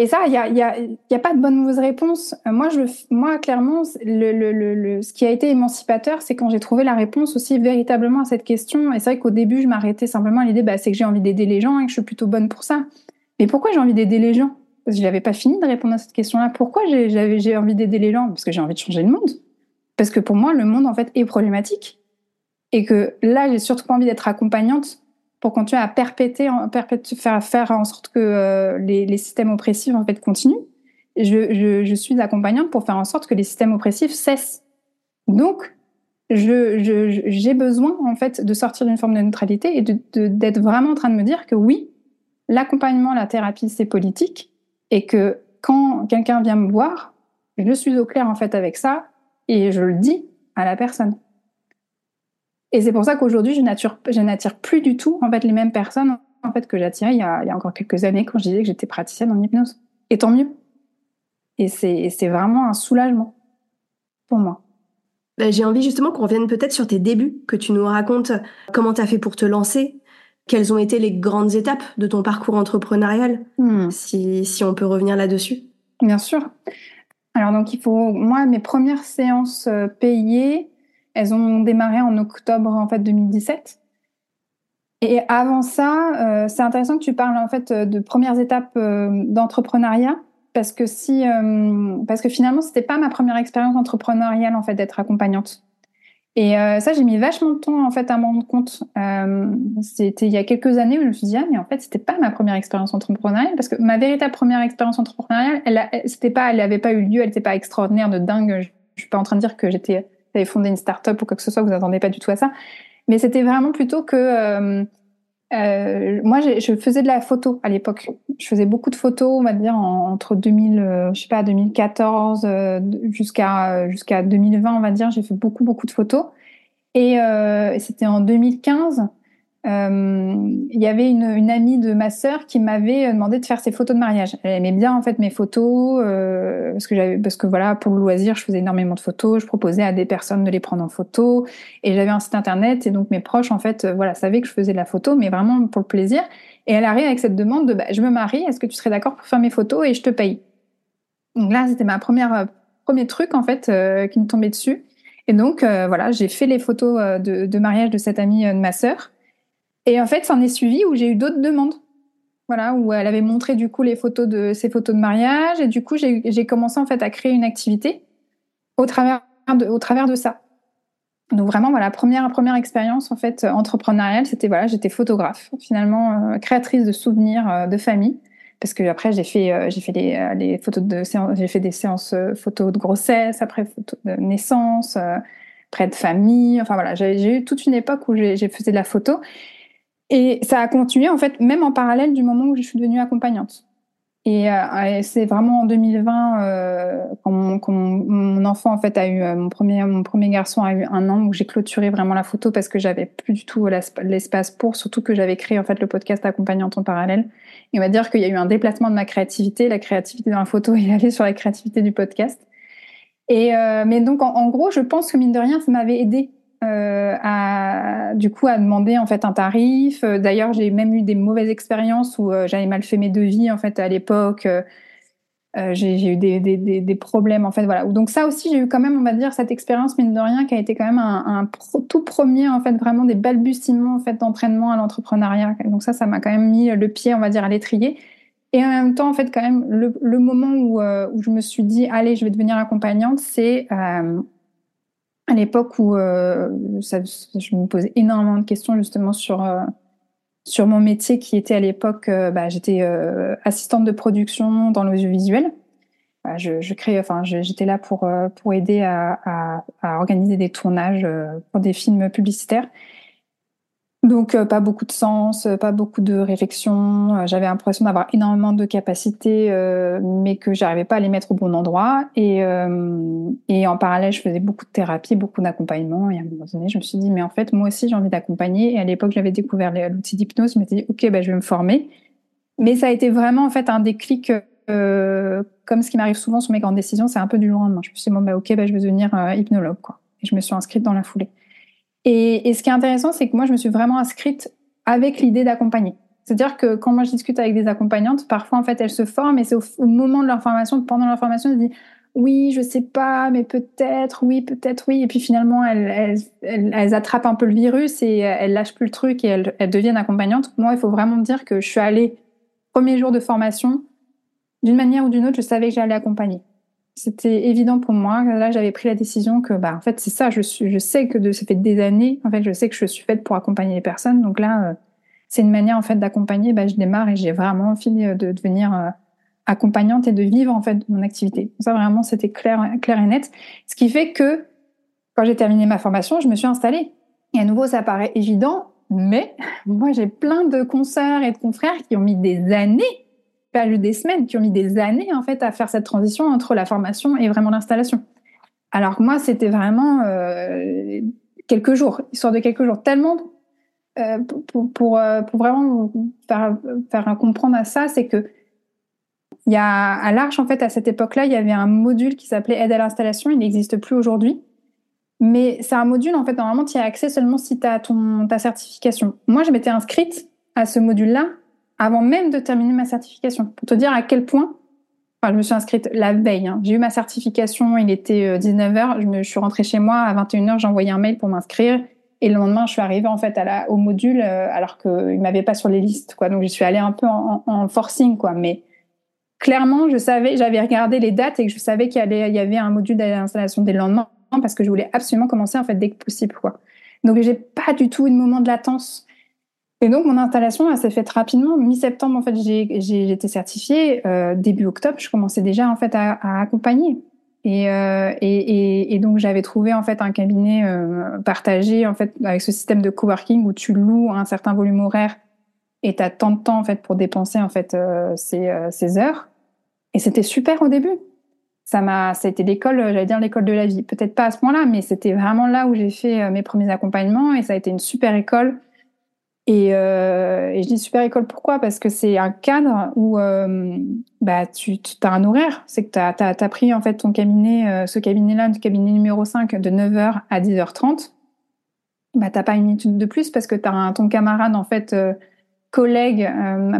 Et ça, il n'y a, y a, y a, pas de bonne ou mauvaise réponse. Euh, moi, je, clairement, le, ce qui a été émancipateur, c'est quand j'ai trouvé la réponse aussi véritablement à cette question. Et c'est vrai qu'au début, je m'arrêtais simplement à l'idée, bah, c'est que j'ai envie d'aider les gens et que je suis plutôt bonne pour ça. Mais pourquoi j'ai envie d'aider les gens? Parce que je n'avais pas fini de répondre à cette question-là. Pourquoi j'ai envie d'aider les gens? Parce que j'ai envie de changer le monde. Parce que pour moi, le monde, en fait, est problématique. Et que là, j'ai surtout pas envie d'être accompagnante pour continuer à perpéter, faire, en sorte que euh, les, systèmes oppressifs en fait continuent. Je, je, suis accompagnante pour faire en sorte que les systèmes oppressifs cessent. Donc, j'ai besoin en fait de sortir d'une forme de neutralité et d'être vraiment en train de me dire que oui, l'accompagnement, la thérapie, c'est politique et que quand quelqu'un vient me voir, je suis au clair en fait avec ça et je le dis à la personne. Et c'est pour ça qu'aujourd'hui, je n'attire plus du tout en fait les mêmes personnes en fait que j'attirais il, y a encore quelques années quand je disais que j'étais praticienne en hypnose. Et tant mieux. Et c'est vraiment un soulagement pour moi. Bah, j'ai envie justement qu'on revienne peut-être sur tes débuts, que tu nous racontes comment tu as fait pour te lancer, quelles ont été les grandes étapes de ton parcours entrepreneurial, hmm. si, si on peut revenir là-dessus? Bien sûr. Alors donc il faut moi mes premières séances euh, payées, elles ont démarré en octobre en fait 2017. Et avant ça, euh, c'est intéressant que tu parles en fait de premières étapes euh, d'entrepreneuriat parce que si euh, parce que finalement c'était pas ma première expérience entrepreneuriale en fait d'être accompagnante. Et ça j'ai mis vachement de temps en fait à m'en rendre compte. c'était il y a quelques années où je me suis dit ah mais en fait c'était pas ma première expérience entrepreneuriale parce que ma véritable première expérience entrepreneuriale elle, c'était pas elle avait pas eu lieu, elle n'était pas extraordinaire de dingue. Je, je suis pas en train de dire que j'étais avez fondé une start-up ou quoi que ce soit, vous n'attendez pas du tout à ça. Mais c'était vraiment plutôt que euh, euh, moi, je faisais de la photo à l'époque. Je faisais beaucoup de photos, on va dire entre 2000, euh, je sais pas, 2014 euh, jusqu'à jusqu'à 2020, on va dire. J'ai fait beaucoup beaucoup de photos. Et, et c'était en 2015 il y avait une, amie de ma sœur qui m'avait demandé de faire ses photos de mariage. Elle aimait bien en fait mes photos parce que j'avais parce que voilà pour le loisir je faisais énormément de photos. Je proposais à des personnes de les prendre en photo et j'avais un site internet et donc mes proches en fait voilà savaient que je faisais de la photo mais vraiment pour le plaisir. Et elle arrive avec cette demande de bah, je me marie, est-ce que tu serais d'accord pour faire mes photos et je te paye? Donc là c'était ma première premier truc en fait qui me tombait dessus. Et donc, euh, voilà, j'ai fait les photos euh, de, mariage de cette amie euh, de ma sœur. Et en fait, ça en est suivi où j'ai eu d'autres demandes. Voilà, où elle avait montré du coup les photos de ses photos de mariage. Et du coup, j'ai commencé en fait à créer une activité au travers de, au travers de ça. Donc vraiment, voilà, première première expérience en fait entrepreneuriale, c'était voilà, j'étais photographe, finalement créatrice de souvenirs de famille parce que après j'ai fait euh, fait les, euh, photos de j'ai fait des séances euh, photos de grossesse après photos de naissance près de famille enfin voilà j'ai eu toute une époque où j'ai faisais de la photo et ça a continué en fait même en parallèle du moment où je suis devenue accompagnante. Et, euh, c'est vraiment en 2020 euh, quand, mon, enfant en fait a eu mon premier mon premier garçon a eu un an où j'ai clôturé vraiment la photo parce que j'avais plus du tout l'espace pour surtout que j'avais créé en fait le podcast accompagnante en parallèle. Et on va dire qu'il y a eu un déplacement de ma créativité la créativité dans la photo est allée sur la créativité du podcast. Et euh, mais donc en, en, gros je pense que mine de rien ça m'avait aidé euh, à du coup à demander en fait un tarif. Euh, d'ailleurs, j'ai même eu des mauvaises expériences où euh, j'avais mal fait mes devis en fait à l'époque. j'ai eu des, des, des, problèmes en fait voilà. Donc ça aussi, j'ai eu quand même on va dire cette expérience mine de rien qui a été quand même un, tout premier en fait vraiment des balbutiements en fait d'entraînement à l'entrepreneuriat. Donc ça, ça m'a quand même mis le pied on va dire à l'étrier. Et en même temps, en fait, quand même, le, le moment où, où je me suis dit, allez, je vais devenir accompagnante, c'est à l'époque où euh, je me posais énormément de questions justement sur euh, sur mon métier qui était à l'époque, euh, bah, j'étais assistante de production dans l'audiovisuel. Bah, je, créais, enfin, j'étais là pour pour aider à, à, organiser des tournages pour des films publicitaires. Donc euh, pas beaucoup de sens, euh, pas beaucoup de réflexion. Euh, j'avais l'impression d'avoir énormément de capacités, mais que j'arrivais pas à les mettre au bon endroit. Et, et en parallèle, je faisais beaucoup de thérapie, beaucoup d'accompagnement. Et à un moment donné, je me suis dit, mais en fait, moi aussi, j'ai envie d'accompagner. Et à l'époque, j'avais découvert l'outil d'hypnose. Je m'étais dit, ok, bah, je vais me former. Mais ça a été vraiment en fait un déclic, comme ce qui m'arrive souvent sur mes grandes décisions, c'est un peu du lendemain. Je me suis dit, bon, bah, ok, bah, je vais devenir hypnologue, quoi. Et je me suis inscrite dans la foulée. Et, et ce qui est intéressant, c'est que moi, je me suis vraiment inscrite avec l'idée d'accompagner. C'est-à-dire que quand moi je discute avec des accompagnantes, parfois en fait elles se forment et c'est au, moment de leur formation, pendant leur formation, elles disent oui, je sais pas, mais peut-être, oui, peut-être, oui. Et puis finalement, elles, elles, elles, attrapent un peu le virus et elles lâchent plus le truc et elles, elles deviennent accompagnantes. Moi, il faut vraiment dire que je suis allée, premier jour de formation, d'une manière ou d'une autre, je savais que j'allais accompagner c'était évident pour moi. Là, j'avais pris la décision que, bah, en fait, c'est ça. Je suis, je sais que de, ça fait des années. En fait, je sais que je suis faite pour accompagner les personnes. Donc là, euh, c'est une manière en fait d'accompagner. Bah, je démarre et j'ai vraiment envie euh, de devenir euh, accompagnante et de vivre en fait mon activité. Ça vraiment, c'était clair, clair et net. Ce qui fait que quand j'ai terminé ma formation, je me suis installée. Et à nouveau, ça paraît évident, mais moi, j'ai plein de consoeurs et de confrères qui ont mis des années eu des semaines, qui ont mis des années en fait à faire cette transition entre la formation et vraiment l'installation. Alors que moi, c'était vraiment euh, quelques jours, histoire de quelques jours, tellement euh, pour, pour, euh, pour, vraiment faire, faire comprendre à ça, c'est que il y a à l'Arche en fait à cette époque-là, il y avait un module qui s'appelait aide à l'installation. Il n'existe plus aujourd'hui, mais c'est un module en fait normalement tu y as accès seulement si tu as ton ta certification. Moi, je m'étais inscrite à ce module-là avant même de terminer ma certification. Pour te dire à quel point, enfin, je me suis inscrite la veille. Hein. J'ai eu ma certification, il était 19h, euh, je, me, suis rentrée chez moi, à 21h, j'ai envoyé un mail pour m'inscrire. Et le lendemain, je suis arrivée en fait au module euh, alors qu'il ne m'avait pas sur les listes. Donc, je suis allée un peu en, forcing. Mais clairement, je savais, j'avais regardé les dates et je savais qu'il y, avait un module d'installation dès le lendemain parce que je voulais absolument commencer en fait dès que possible. Quoi. Donc, j'ai pas du tout une moment de latence. Et donc mon installation, elle s'est faite rapidement. Mi-septembre, en fait, j'ai été certifiée. Euh, début octobre, je commençais déjà en fait à, à accompagner. Et, euh, et, et, donc j'avais trouvé en fait un cabinet euh, partagé en fait avec ce système de coworking où tu loues un certain volume horaire et tu as tant de temps en fait pour dépenser en fait euh, ces, euh, ces heures. Et c'était super au début. Ça m'a, ça a été l'école, j'allais dire l'école de la vie. Peut-être pas à ce point-là, mais c'était vraiment là où j'ai fait mes premiers accompagnements et ça a été une super école Et, euh, et, je dis super école, pourquoi? Parce que c'est un cadre où euh, bah, tu, as un horaire. C'est que tu as, pris en fait ton cabinet, euh, ce cabinet-là, le cabinet numéro 5, de 9h à 10h30. Bah, tu pas une minute de plus parce que tu as ton camarade, en fait, collègue,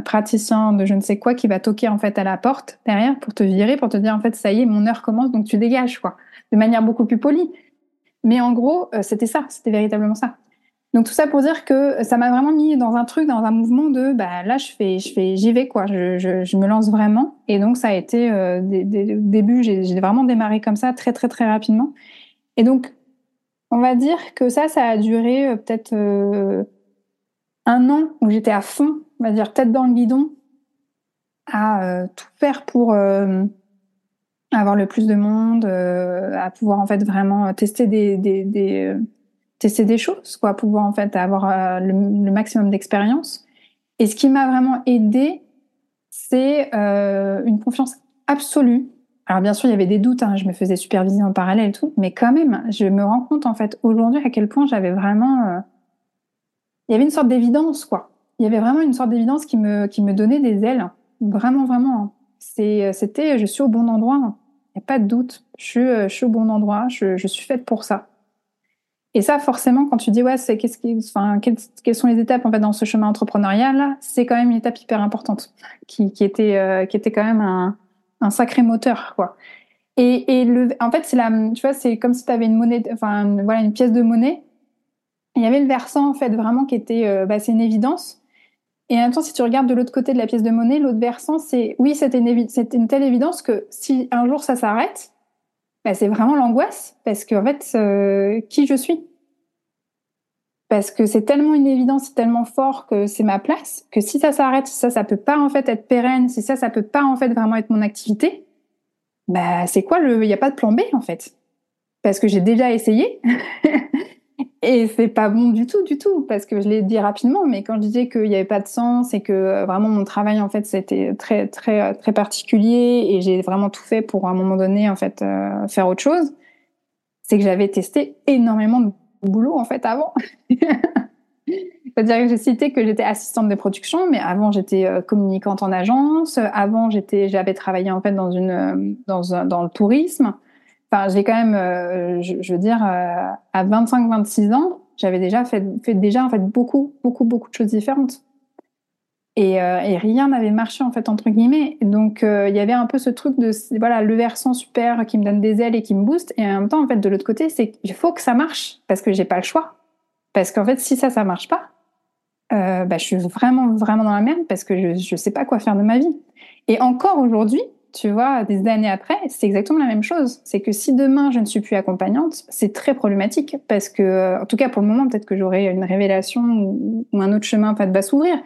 praticien de je ne sais quoi, qui va toquer en fait à la porte derrière pour te virer, pour te dire en fait, ça y est, mon heure commence, donc tu dégages, quoi. De manière beaucoup plus polie. Mais en gros, c'était ça, c'était véritablement ça. Donc tout ça pour dire que ça m'a vraiment mis dans un truc, dans un mouvement de bah là je fais, je fais, j'y vais quoi, je, me lance vraiment. Et donc ça a été euh, des, début j'ai vraiment démarré comme ça très très très rapidement. Et donc on va dire que ça ça a duré euh, peut-être euh, un an où j'étais à fond, on va dire tête dans le guidon, à tout faire pour avoir le plus de monde, à pouvoir en fait vraiment tester des tester des choses, quoi, pouvoir en fait avoir euh, le, maximum d'expérience. Et ce qui m'a vraiment aidé, c'est euh, une confiance absolue. Alors bien sûr, il y avait des doutes, hein, je me faisais superviser en parallèle et tout, mais quand même, je me rends compte en fait aujourd'hui à quel point j'avais vraiment, euh... il y avait une sorte d'évidence, quoi. Il y avait vraiment une sorte d'évidence qui me qui me donnait des ailes, vraiment vraiment. C'est c'était, je suis au bon endroit. Il n'y a pas de doute. Je suis, au bon endroit. Je suis faite pour ça. Et ça, forcément, quand tu dis ouais, c'est qu'est-ce qui, enfin, quelles, sont les étapes en fait dans ce chemin entrepreneurial c'est quand même une étape hyper importante, qui, qui était, euh, qui était quand même un, un sacré moteur, quoi. Et, et le, en fait, c'est la, tu vois, c'est comme si tu avais une monnaie, enfin, voilà, une pièce de monnaie. Il y avait le versant en fait vraiment qui était, euh, bah, c'est une évidence. Et en même temps, si tu regardes de l'autre côté de la pièce de monnaie, l'autre versant, c'est oui, c'était une, une telle évidence que si un jour ça s'arrête, bah, c'est vraiment l'angoisse parce que en fait, euh, qui je suis. Parce que c'est tellement une évidence, c'est tellement fort que c'est ma place que si ça s'arrête, si ça, ça peut pas en fait être pérenne, si ça, ça peut pas en fait vraiment être mon activité, bah c'est quoi le Il n'y a pas de plan B en fait. Parce que j'ai déjà essayé Et c'est pas bon du tout, du tout, parce que je l'ai dit rapidement, mais quand je disais qu'il n'y avait pas de sens et que euh, vraiment mon travail, en fait, c'était très, très, très particulier et j'ai vraiment tout fait pour, à un moment donné, en fait, euh, faire autre chose, c'est que j'avais testé énormément de boulot, en fait, avant. C'est-à-dire que j'ai cité que j'étais assistante de production, mais avant j'étais euh, communicante en agence. Avant j'étais, j'avais travaillé en fait dans une dans dans le tourisme. Enfin, j'ai quand même, euh, je, je, veux dire, euh, à 25-26 ans, j'avais déjà fait, fait, déjà en fait beaucoup, beaucoup, beaucoup de choses différentes. Et, euh, et rien n'avait marché en fait entre guillemets. Donc euh, il y avait un peu ce truc de voilà le versant super qui me donne des ailes et qui me booste. Et en même temps en fait de l'autre côté c'est qu'il faut que ça marche parce que j'ai pas le choix. Parce qu'en fait si ça ça marche pas, euh, bah, je suis vraiment vraiment dans la merde parce que je je sais pas quoi faire de ma vie. Et encore aujourd'hui tu vois, des années après, c'est exactement la même chose. C'est que si demain je ne suis plus accompagnante, c'est très problématique parce que, en tout cas pour le moment, peut-être que j'aurai une révélation ou, un autre chemin pas va s'ouvrir.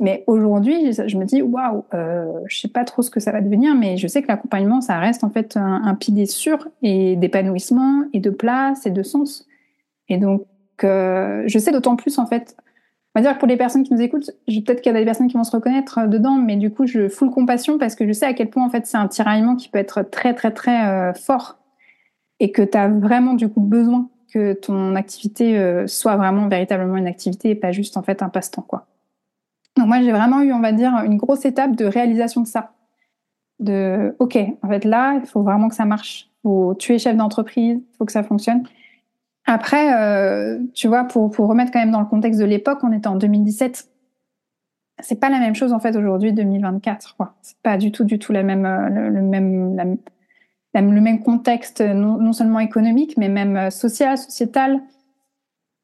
Mais aujourd'hui, je me dis waouh, euh, je sais pas trop ce que ça va devenir, mais je sais que l'accompagnement, ça reste en fait un, un pilier sûr et d'épanouissement et de place et de sens. Et donc, euh, je sais d'autant plus en fait on va dire que pour les personnes qui nous écoutent, peut-être qu'il y a des personnes qui vont se reconnaître euh, dedans, mais du coup, je full compassion parce que je sais à quel point en fait c'est un tiraillement qui peut être très très très euh, fort et que tu as vraiment du coup besoin que ton activité euh, soit vraiment véritablement une activité et pas juste en fait un passe-temps quoi. Donc moi j'ai vraiment eu on va dire une grosse étape de réalisation de ça. De OK, en fait là, il faut vraiment que ça marche. Faut tuer chef d'entreprise, il faut que ça fonctionne. Après, euh, tu vois, pour, pour remettre quand même dans le contexte de l'époque, on était en 2017. C'est pas la même chose en fait aujourd'hui, 2024. Quoi. C'est pas du tout, du tout la même, euh, le, même, le même contexte, non, non, seulement économique, mais même euh, social, sociétal.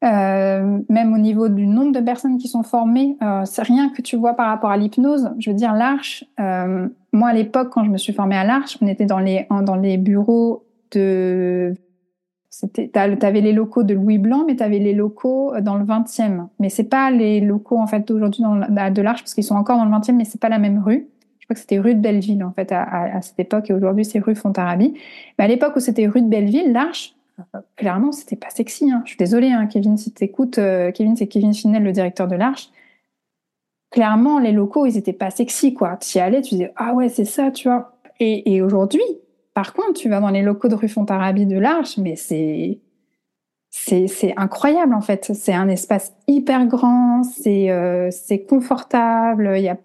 Euh, même au niveau du nombre de personnes qui sont formées, euh, c'est rien que tu vois par rapport à l'hypnose. Je veux dire, l'Arche, euh, moi à l'époque, quand je me suis formée à l'Arche, on était dans les, dans les bureaux de T'avais les locaux de Louis Blanc, mais t'avais les locaux euh, dans le 20e. Mais c'est pas les locaux en fait d'aujourd'hui de l'Arche, parce qu'ils sont encore dans le 20e, mais c'est pas la même rue. Je crois que c'était rue de Belleville en fait à, cette époque, et aujourd'hui c'est rue Fontarabie. Mais à l'époque où c'était rue de Belleville, l'Arche, euh, clairement c'était pas sexy. Hein. Je suis désolée, hein, Kevin, si t'écoutes, euh, Kevin, c'est Kevin Finel, le directeur de l'Arche. Clairement, les locaux, ils étaient pas sexy, quoi. Tu y allais, tu disais, ah ouais, c'est ça, tu vois. Et aujourd'hui, par contre, tu vas dans les locaux de rue Fontarabie de l'Arche, mais c'est c'est incroyable en fait. C'est un espace hyper grand, c'est euh, confortable, il y a,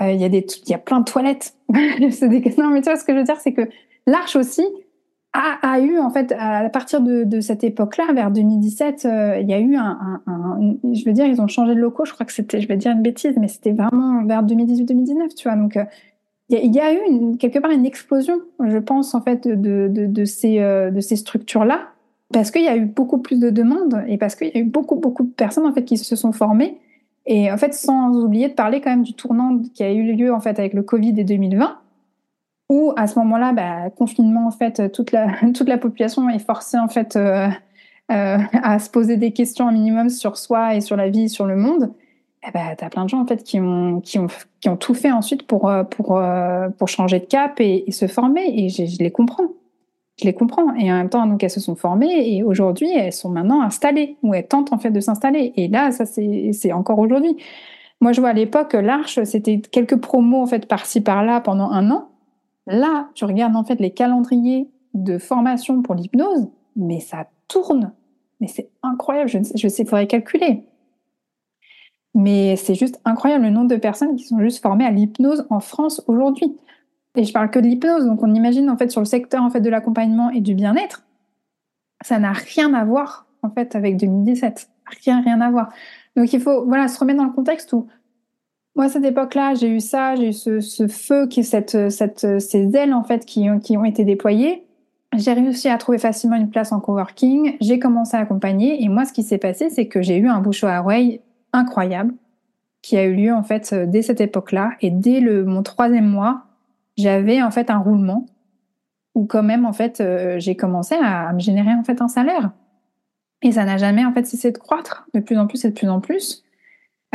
euh, il y, a y a plein de toilettes. des... Non mais tu vois ce que je veux dire, c'est que l'Arche aussi a, a, eu en fait à partir de, de cette époque-là, vers 2017, euh, il y a eu un, un, je veux dire, ils ont changé de locaux. Je crois que c'était, je vais dire une bêtise, mais c'était vraiment vers 2018-2019, tu vois. Donc il y, a eu une, quelque part une explosion, je pense en fait de, de, ces structures-là parce qu'il y a eu beaucoup plus de demandes et parce qu'il y a eu beaucoup, beaucoup de personnes en fait qui se sont formées. Et en fait, sans oublier de parler quand même du tournant qui a eu lieu en fait avec le Covid et 2020, où à ce moment-là, bah, confinement en fait, toute la toute la population est forcée en fait euh, euh, à se poser des questions un minimum sur soi et sur la vie, sur le monde. Et bah, t'as plein de gens en fait qui ont qui ont qui ont tout fait ensuite pour euh, pour pour changer de cap et, se former et je, je les comprends je les comprends. Et en même temps, donc elles se sont formées et aujourd'hui, elles sont maintenant installées ou elles tentent en fait de s'installer. Et là, ça c'est encore aujourd'hui. Moi, je vois à l'époque, l'Arche, c'était quelques promos en fait par-ci par-là pendant un an. Là, tu regardes en fait les calendriers de formation pour l'hypnose, mais ça tourne. Mais c'est incroyable. Je, je sais, il faudrait calculer. Mais c'est juste incroyable le nombre de personnes qui sont juste formées à l'hypnose en France aujourd'hui. Et je parle que de l'hypnose, donc on imagine en fait sur le secteur en fait de l'accompagnement et du bien-être, ça n'a rien à voir en fait avec 2017, rien rien à voir. Donc il faut voilà se remettre dans le contexte où moi à cette époque-là j'ai eu ça, j'ai eu ce, feu qui cette cette ces ailes en fait qui qui ont été déployées. J'ai réussi à trouver facilement une place en coworking, j'ai commencé à accompagner et moi ce qui s'est passé c'est que j'ai eu un bouchon à oreille incroyable qui a eu lieu en fait dès cette époque-là et dès le mon troisième mois j'avais en fait un roulement où quand même en fait euh, j'ai commencé à, me générer en fait un salaire et ça n'a jamais en fait cessé de croître de plus en plus et de plus en plus.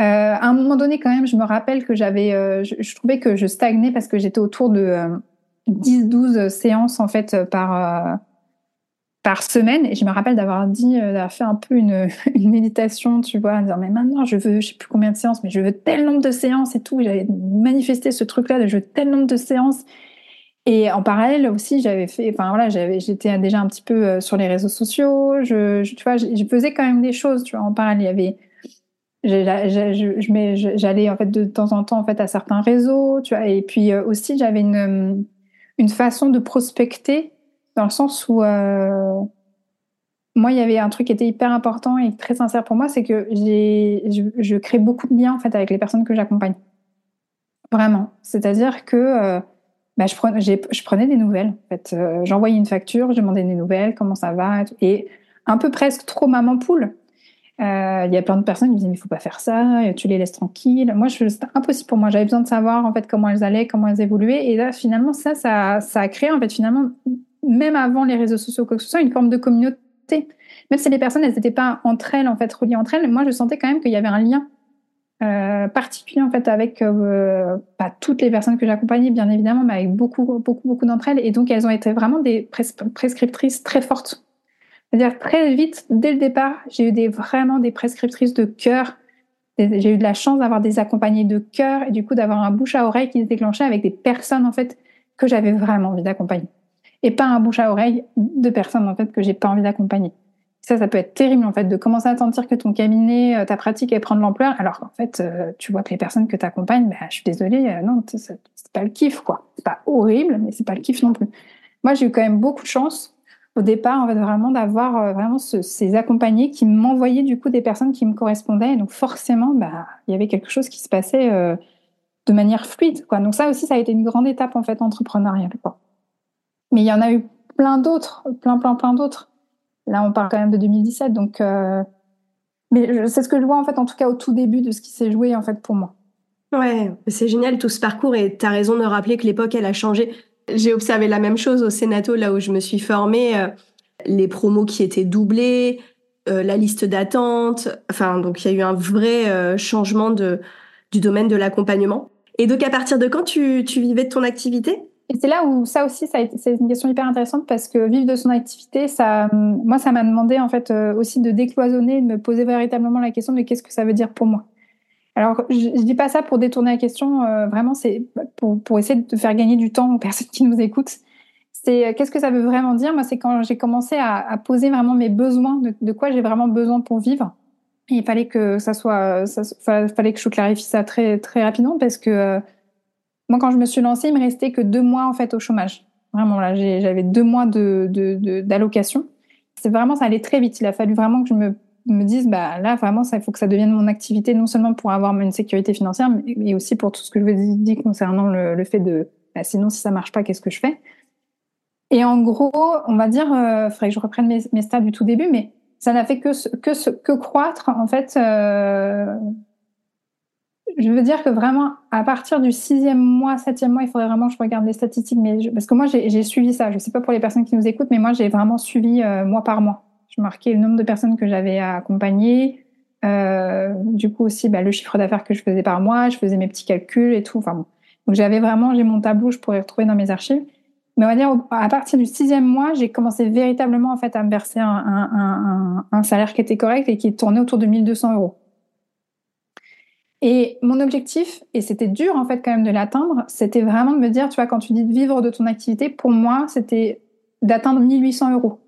Euh, à un moment donné quand même, je me rappelle que j'avais, euh, je, trouvais que je stagnais parce que j'étais autour de 10-12 séances en fait par par semaine. Et je me rappelle d'avoir dit d'avoir fait un peu une, méditation tu vois en disant mais maintenant je veux je sais plus combien de séances mais je veux tel nombre de séances et tout. J'avais manifesté ce truc là de je veux tel nombre de séances. Et en parallèle aussi j'avais fait enfin voilà j'avais j'étais déjà un petit peu sur les réseaux sociaux. Je, tu vois je, faisais quand même des choses tu vois en parallèle. Il y avait j'allais en fait de temps en temps en fait à certains réseaux tu vois. Et puis aussi j'avais une une façon de prospecter dans le sens où euh, moi, il y avait un truc qui était hyper important et très sincère pour moi, c'est que je, je, crée beaucoup de liens en fait avec les personnes que j'accompagne. Vraiment. C'est-à-dire que euh, bah, je, prenais, des nouvelles. En fait, euh, j'envoyais une facture, je demandais des nouvelles, comment ça va, et, un peu presque trop maman poule. Il y a plein de personnes qui me disaient mais il faut pas faire ça, tu les laisses tranquilles. Moi, c'était impossible pour moi. J'avais besoin de savoir en fait comment elles allaient, comment elles évoluaient. Et là, finalement, ça, ça, ça a créé en fait finalement même avant les réseaux sociaux, quoi que ce soit, une forme de communauté. Même si les personnes, elles n'étaient pas entre elles, en fait, reliées entre elles, moi, je sentais quand même qu'il y avait un lien euh, particulier, en fait, avec euh, pas toutes les personnes que j'accompagnais, bien évidemment, mais avec beaucoup, beaucoup, beaucoup d'entre elles. Et donc, elles ont été vraiment des prescriptrices très fortes. C'est-à-dire, très vite, dès le départ, j'ai eu des, vraiment des prescriptrices de cœur. J'ai eu de la chance d'avoir des accompagnés de cœur et du coup d'avoir un bouche à oreille qui se déclenchait avec des personnes, en fait, que j'avais vraiment envie d'accompagner et pas un bouche à oreille de personnes en fait que j'ai pas envie d'accompagner. Ça, ça peut être terrible en fait de commencer à sentir que ton cabinet, euh, ta pratique, elle prend de l'ampleur, alors qu'en fait, euh, tu vois que les personnes que tu accompagnes, bah, je suis désolée, euh, non, c'est pas le kiff quoi. C'est pas horrible, mais c'est pas le kiff non plus. Moi, j'ai eu quand même beaucoup de chance au départ, en fait, vraiment d'avoir vraiment ces accompagnés qui m'envoyaient du coup des personnes qui me correspondaient. Et donc forcément, bah, il y avait quelque chose qui se passait de manière fluide. Quoi. Donc ça aussi, ça a été une grande étape en fait entrepreneuriale. Quoi. Mais il y en a eu plein d'autres, plein, plein, plein d'autres. Là, on parle quand même de 2017, donc. Euh... Mais c'est ce que je vois en fait, en tout cas au tout début de ce qui s'est joué en fait pour moi. Ouais, c'est génial tout ce parcours et tu as raison de rappeler que l'époque elle a changé. J'ai observé la même chose au Sénato là où je me suis formée, euh, les promos qui étaient doublés, euh, la liste d'attente, enfin donc il y a eu un vrai euh, changement de du domaine de l'accompagnement. Et donc à partir de quand tu, tu vivais de ton activité? Et c'est là où ça aussi, c'est une question hyper intéressante parce que vivre de son activité, ça, moi, ça m'a demandé en fait euh, aussi de décloisonner, de me poser véritablement la question de qu'est-ce que ça veut dire pour moi. Alors, je, je dis pas ça pour détourner la question, euh, vraiment, c'est pour, essayer de faire gagner du temps aux personnes qui nous écoutent. c'est qu'est-ce que ça veut vraiment dire? Moi, c'est quand j'ai commencé à, poser vraiment mes besoins, de, quoi j'ai vraiment besoin pour vivre. il fallait que ça soit, ça, fallait que je clarifie ça très très rapidement parce que moi, quand je me suis lancée, il me restait que deux mois en fait au chômage. Vraiment, là, j'avais deux mois de d'allocation. c'est vraiment, ça allait très vite. Il a fallu vraiment que je me, me dise, bah là, vraiment, il faut que ça devienne mon activité, non seulement pour avoir une sécurité financière, mais aussi pour tout ce que je vous ai dit concernant le, fait de, bah, sinon, si ça marche pas, qu'est-ce que je fais? Et en gros, on va dire, euh, il faudrait que je reprenne mes, mes du tout début, mais ça n'a fait que, que, que croître, en fait. Euh, je veux dire que vraiment, à partir du sixième mois, septième mois, il faudrait vraiment que je regarde les statistiques. Mais parce que moi, j'ai suivi ça. Je ne sais pas pour les personnes qui nous écoutent, mais moi, j'ai vraiment suivi euh, mois par mois. Je marquais le nombre de personnes que j'avais à accompagner. Euh, du coup aussi, bah, le chiffre d'affaires que je faisais par mois. Je faisais mes petits calculs et tout. Donc j'avais vraiment, j'ai mon tableau, je pourrais retrouver dans mes archives. Mais on va dire, à partir du sixième mois, j'ai commencé véritablement en fait à me verser un, un salaire qui était correct et qui tournait autour de 1200 euros. Et mon objectif, et c'était dur en fait quand même de l'atteindre, c'était vraiment de me dire, tu vois, quand tu dis de vivre de ton activité, pour moi, c'était d'atteindre 1800 euros.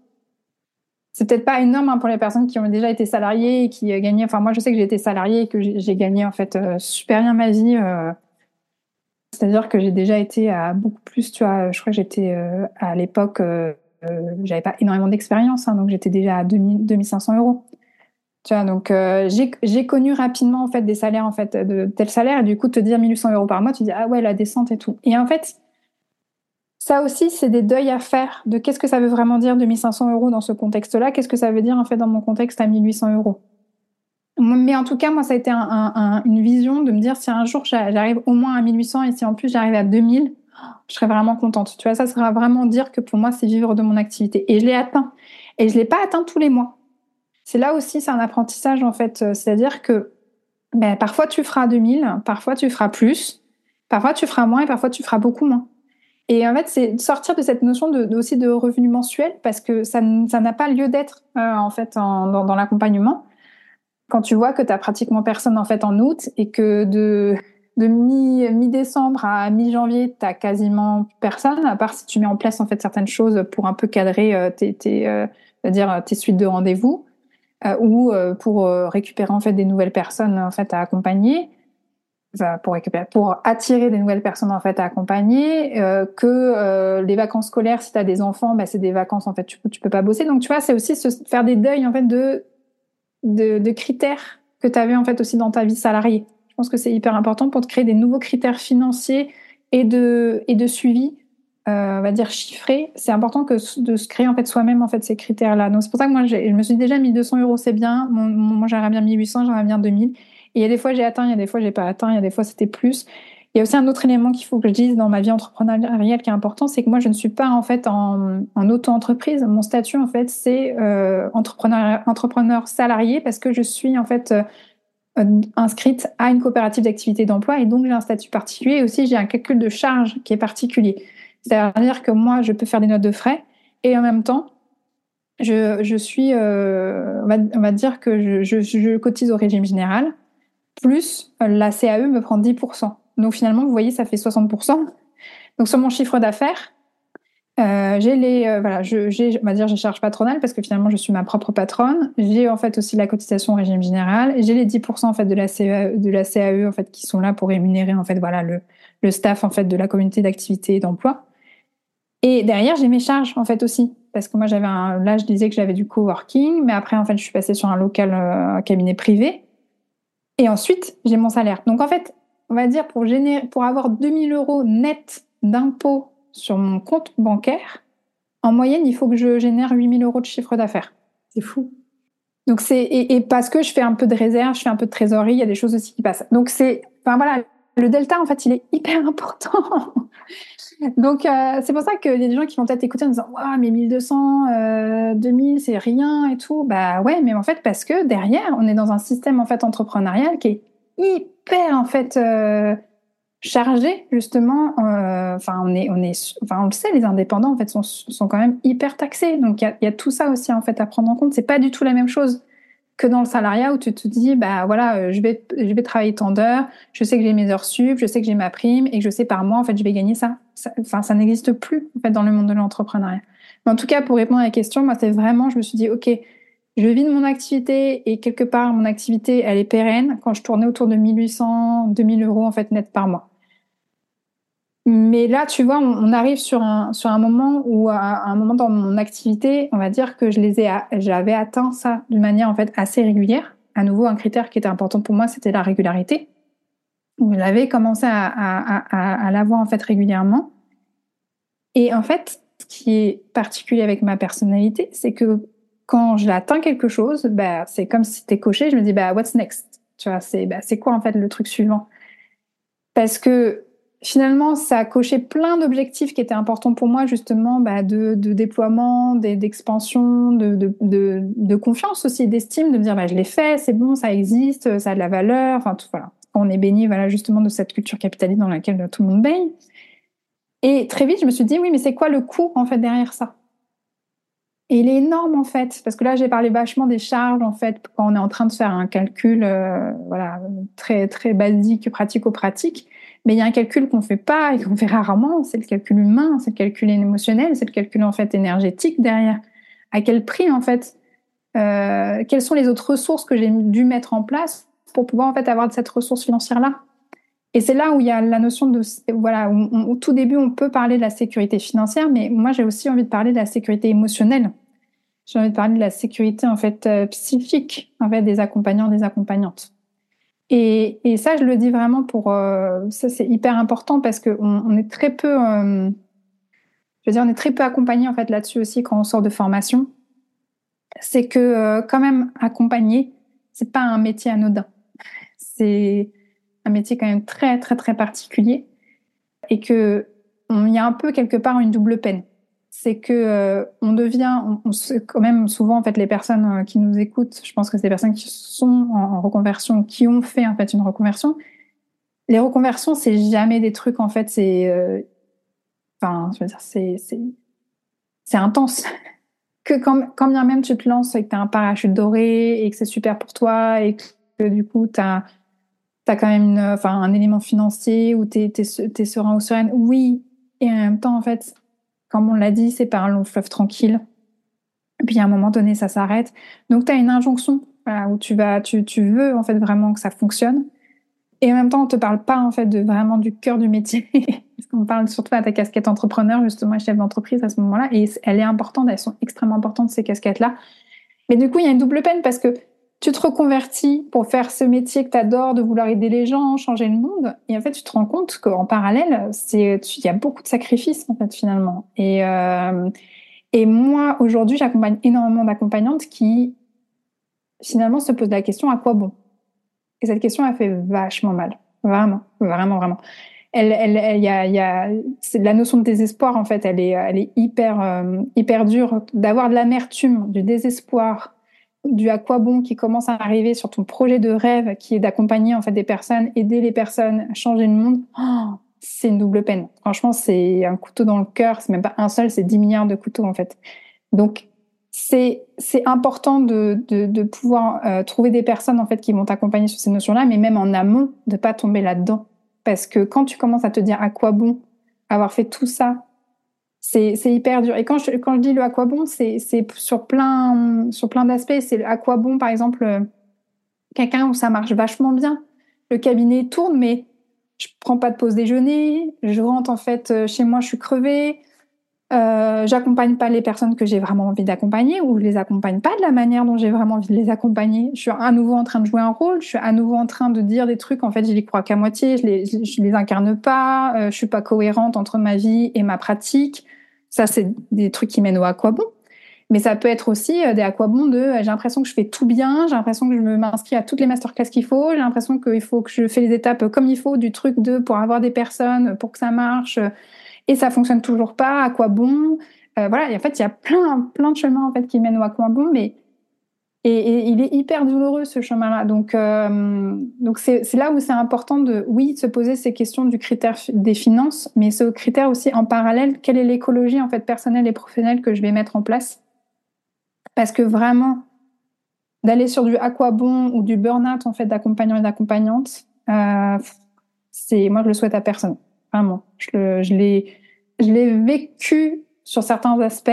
C'est peut-être pas énorme hein, pour les personnes qui ont déjà été salariées et qui euh, gagnaient. Enfin, moi, je sais que j'ai été salariée et que j'ai gagné en fait euh, super bien ma vie. Euh. C'est-à-dire que j'ai déjà été à beaucoup plus. Tu vois, je crois que j'étais à l'époque, j'avais pas énormément d'expérience, hein, donc j'étais déjà à 2000, 2500 euros. Tu vois, donc euh, j'ai connu rapidement en fait des salaires en fait de tel salaire et du coup te dire 1800 euros par mois, tu dis ah ouais la descente et tout. Et en fait, ça aussi c'est des deuils à faire de qu'est-ce que ça veut vraiment dire 2500 euros dans ce contexte-là, qu'est-ce que ça veut dire en fait dans mon contexte à 1800 euros? Mais en tout cas, moi, ça a été un, une vision de me dire si un jour j'arrive au moins à 1800 et si en plus j'arrive à 2000, je serais vraiment contente. Tu vois, ça sera vraiment dire que pour moi, c'est vivre de mon activité. Et je l'ai atteint. Et je l'ai pas atteint tous les mois. C'est là aussi, c'est un apprentissage en fait. Euh, c'est-à-dire que ben, parfois tu feras 2000, parfois tu feras plus, parfois tu feras moins et parfois tu feras beaucoup moins. Et en fait, c'est sortir de cette notion de, aussi de revenu mensuel parce que ça n'a pas lieu d'être euh, en fait dans, l'accompagnement. Quand tu vois que tu as pratiquement personne en fait en août et que de, de mi-décembre à mi-janvier, tu quasiment personne, à part si tu mets en place en fait certaines choses pour un peu cadrer euh, tes, dire, tes suites de rendez-vous. Euh, ou euh, pour euh, récupérer en fait des nouvelles personnes en fait à accompagner, pour récupérer, pour attirer des nouvelles personnes en fait à accompagner, que les vacances scolaires, si tu as des enfants, bah, c'est des vacances en fait tu, tu peux pas bosser. Donc tu vois, c'est aussi se faire des deuils en fait de de, de critères que tu avais en fait aussi dans ta vie salariée. Je pense que c'est hyper important pour te créer des nouveaux critères financiers et de et de suivi euh, on va dire chiffré, c'est important que de se créer en fait soi-même en fait ces critères-là. Donc c'est pour ça que moi je me suis déjà mis 200 euros, c'est bien. moi j'aimerais bien 1800, j'aimerais bien 2000. Et il y a des fois j'ai atteint, il y a des fois j'ai pas atteint, il y a des fois c'était plus. Il y a aussi un autre élément qu'il faut que je dise dans ma vie entrepreneuriale qui est important, c'est que moi je ne suis pas en fait en, en auto-entreprise. Mon statut en fait c'est euh, entrepreneur, entrepreneur salarié parce que je suis en fait euh, inscrite à une coopérative d'activité d'emploi et donc j'ai un statut particulier et aussi j'ai un calcul de charge qui est particulier. C'est-à-dire que moi, je peux faire des notes de frais et en même temps, je, je suis, euh, on, va, dire que je, je, cotise au régime général, plus la CAE me prend 10%. Donc finalement, vous voyez, ça fait 60%. Donc sur mon chiffre d'affaires, euh, j'ai les, euh, voilà, j'ai, on va dire, j'ai charge patronale parce que finalement, je suis ma propre patronne. J'ai en fait aussi la cotisation au régime général. J'ai les 10% en fait de la CAE, de la CAE en fait qui sont là pour rémunérer en fait voilà le, le staff en fait de la communauté d'activité et d'emploi. Et derrière, j'ai mes charges en fait aussi, parce que moi j'avais un, là je disais que j'avais du coworking, mais après en fait je suis passée sur un local euh, cabinet privé, et ensuite j'ai mon salaire. Donc en fait, on va dire pour générer, pour avoir 2000 euros net d'impôts sur mon compte bancaire, en moyenne il faut que je génère 8000 euros de chiffre d'affaires. C'est fou. Donc c'est et, et, parce que je fais un peu de réserve, je fais un peu de trésorerie, il y a des choses aussi qui passent. Donc c'est, enfin voilà, le delta en fait il est hyper important. Donc, euh, c'est pour ça qu'il y a des gens qui vont peut-être écouter en disant Waouh, mais 1200, euh, 2000, c'est rien et tout. Bah ouais, mais en fait, parce que derrière, on est dans un système en fait entrepreneurial qui est hyper en fait euh, chargé, justement. Euh, enfin, on est, on est, on le sait, les indépendants en fait sont, sont quand même hyper taxés. Donc, il y y a, tout ça aussi en fait à prendre en compte. C'est pas du tout la même chose que dans le salariat où tu te dis, bah voilà, euh, je vais, je vais travailler tant d'heures, je sais que j'ai mes heures sup, je sais que j'ai ma prime et que je sais par mois, en fait, je vais gagner ça. enfin, ça n'existe plus, en fait, dans le monde de l'entrepreneuriat. Mais en tout cas, pour répondre à la question, moi, c'est vraiment, je me suis dit, OK, je vis de mon activité et quelque part, mon activité, elle est pérenne quand je tournais autour de 1800, 2000 euros, en fait, net par mois. Mais là, tu vois, on, arrive sur un, sur un moment où, à un moment dans mon activité, on va dire que je les ai, j'avais atteint ça d'une manière en fait assez régulière. À nouveau, un critère qui était important pour moi, c'était la régularité. J'avais commencé à, à, à, l'avoir en fait régulièrement. Et en fait, ce qui est particulier avec ma personnalité, c'est que quand je l'atteins quelque chose, bah, c'est comme si c'était coché. Je me dis, bah, what's next? Tu vois, c'est, bah, c'est quoi en fait le truc suivant? Parce que finalement, ça a coché plein d'objectifs qui étaient importants pour moi, justement, bah, de, de, déploiement, d'expansion, de, de, de, confiance aussi, d'estime, de me dire, bah, je l'ai fait, c'est bon, ça existe, ça a de la valeur, enfin, tout, voilà. On est béni, voilà, justement, de cette culture capitaliste dans laquelle tout le monde baigne. Et très vite, je me suis dit, oui, mais c'est quoi le coût, en fait, derrière ça? Et il est énorme, en fait, parce que là, j'ai parlé vachement des charges, en fait, quand on est en train de faire un calcul, euh, voilà, très, très basique, pratico-pratique. Mais il y a un calcul qu'on fait pas et qu'on fait rarement, c'est le calcul humain, c'est le calcul émotionnel, c'est le calcul en fait énergétique derrière. À quel prix en fait euh, Quelles sont les autres ressources que j'ai dû mettre en place pour pouvoir en fait avoir cette ressource financière là Et c'est là où il y a la notion de voilà, au tout début on peut parler de la sécurité financière, mais moi j'ai aussi envie de parler de la sécurité émotionnelle. J'ai envie de parler de la sécurité en fait euh, psychique en fait des accompagnants, des accompagnantes. Et, et, ça, je le dis vraiment pour euh, ça, c'est hyper important parce qu'on on est très peu, euh, je veux dire, on est très peu accompagné en fait là-dessus aussi quand on sort de formation. C'est que euh, quand même accompagner, c'est pas un métier anodin. C'est un métier quand même très très très particulier et que il y a un peu quelque part une double peine c'est que euh, on devient, on, quand même souvent en fait les personnes euh, qui nous écoutent, je pense que c'est des personnes qui sont en, reconversion, qui ont fait en fait une reconversion. Les reconversions, c'est jamais des trucs en fait, c'est, euh, enfin, je veux dire, c'est c'est intense. que quand, quand bien même tu te lances et que as un parachute doré et que c'est super pour toi et que du coup tu as quand même une, enfin, un élément financier où tu es, es, serein ou sereine, oui, et en même temps en fait comme on l'a dit, c'est pas un long fleuve tranquille. Et puis à un moment donné, ça s'arrête. Donc tu as une injonction où tu vas, tu, veux en fait vraiment que ça fonctionne. Et en même temps, on te parle pas en fait de vraiment du cœur du métier, parce qu'on parle surtout à ta casquette entrepreneur justement, chef d'entreprise à ce moment-là. Et elle est importante, elles sont extrêmement importantes ces casquettes-là. Mais du coup, il y a une double peine parce que tu te reconvertis pour faire ce métier que tu adores, de vouloir aider les gens, changer le monde. Et en fait, tu te rends compte qu'en parallèle, il y a beaucoup de sacrifices, en fait, finalement. Et, euh, et moi, aujourd'hui, j'accompagne énormément d'accompagnantes qui, finalement, se posent la question à quoi bon? Et cette question, elle fait vachement mal. Vraiment, vraiment, vraiment. Elle, elle, il y a, y a, la notion de désespoir, en fait, elle est, elle est hyper, euh, hyper dure. D'avoir de l'amertume, du désespoir, du à quoi bon qui commence à arriver sur ton projet de rêve qui est d'accompagner en fait des personnes, aider les personnes changer le monde, oh, c'est une double peine. Franchement, c'est un couteau dans le cœur, c'est même pas un seul, c'est 10 milliards de couteaux en fait. Donc c'est c'est important de, de, de pouvoir euh, trouver des personnes en fait qui vont t'accompagner sur ces notions-là, mais même en amont de pas tomber là-dedans, parce que quand tu commences à te dire à quoi bon avoir fait tout ça c'est hyper dur. Et quand je, quand je dis le aquabon, c'est sur plein, sur plein d'aspects. C'est le aquabon, par exemple, euh, quelqu'un où ça marche vachement bien. Le cabinet tourne, mais je prends pas de pause déjeuner. Je rentre en fait euh, chez moi, je suis crevée. Euh, j'accompagne pas les personnes que j'ai vraiment envie d'accompagner ou je les accompagne pas de la manière dont j'ai vraiment envie de les accompagner. Je suis à nouveau en train de jouer un rôle, je suis à nouveau en train de dire des trucs. En fait, je les crois qu'à moitié, je les, je les incarne pas. Euh, je suis pas cohérente entre ma vie et ma pratique. Ça, c'est des trucs qui mènent au aquabon. Mais ça peut être aussi euh, des aquabons de euh, j'ai l'impression que je fais tout bien, j'ai l'impression que je m'inscris à toutes les masterclass qu'il faut, j'ai l'impression qu'il faut que je fais les étapes comme il faut du truc de pour avoir des personnes, pour que ça marche, et ça fonctionne toujours pas, à quoi bon? Euh, Voilà, en fait, il y a plein, plein de chemins en fait qui mènent au aquabon, mais et, il est hyper douloureux ce chemin-là. Donc, euh, donc c'est là où c'est important de, oui, se poser ces questions du critère des finances, mais ce critère aussi en parallèle, quelle est l'écologie en fait personnelle et professionnelle que je vais mettre en place. Parce que vraiment, d'aller sur du aquabon ou du burn-out en fait d'accompagnants et d'accompagnantes, euh, c'est moi je le souhaite à personne, vraiment. Je, l'ai je vécu sur certains aspects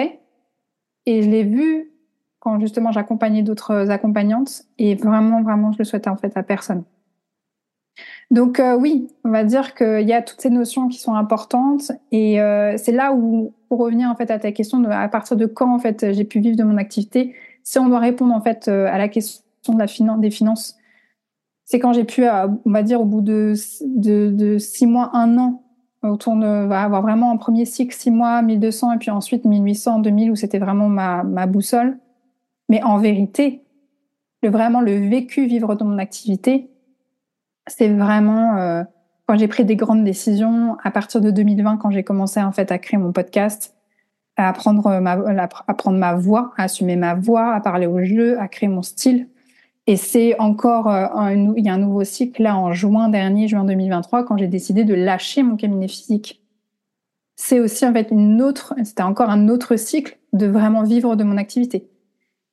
et je l'ai vu quand justement j'accompagnais d'autres accompagnantes et vraiment vraiment je le souhaite en fait à personne. Donc euh, oui, on va dire qu'il y a toutes ces notions qui sont importantes et euh, c'est là où, pour revenir en fait à ta question, de, à partir de quand en fait j'ai pu vivre de mon activité, si on doit répondre en fait euh, à la question des finances, c'est quand j'ai pu, on va dire au bout de, de six mois, un an, autour de va avoir vraiment un premier cycle six mois, 1200 et puis ensuite 1800, 2000 où c'était vraiment ma, ma boussole. Mais en vérité, le vraiment le vécu vivre de mon activité, c'est vraiment euh, quand j'ai pris des grandes décisions à partir de 2020, quand j'ai commencé en fait à créer mon podcast, à apprendre ma, à prendre ma voix, à assumer ma voix, à parler au jeu, à créer mon style. Et c'est encore, euh, il y a un nouveau cycle là en juin dernier, juin 2023, quand j'ai décidé de lâcher mon cabinet physique. C'est aussi en fait une autre, c'était encore un autre cycle de vraiment vivre de mon activité.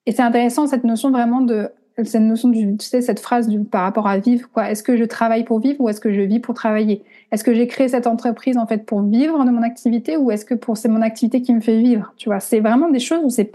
Et c'est intéressant cette notion vraiment de cette notion du, tu sais, cette phrase par rapport à vivre, quoi. Est-ce que je travaille pour vivre ou est-ce que je vis pour travailler? Est-ce que j'ai créé cette entreprise, en fait, pour vivre de mon activité ou est-ce que pour, c'est mon activité qui me fait vivre? Tu vois, c'est vraiment des choses où c'est,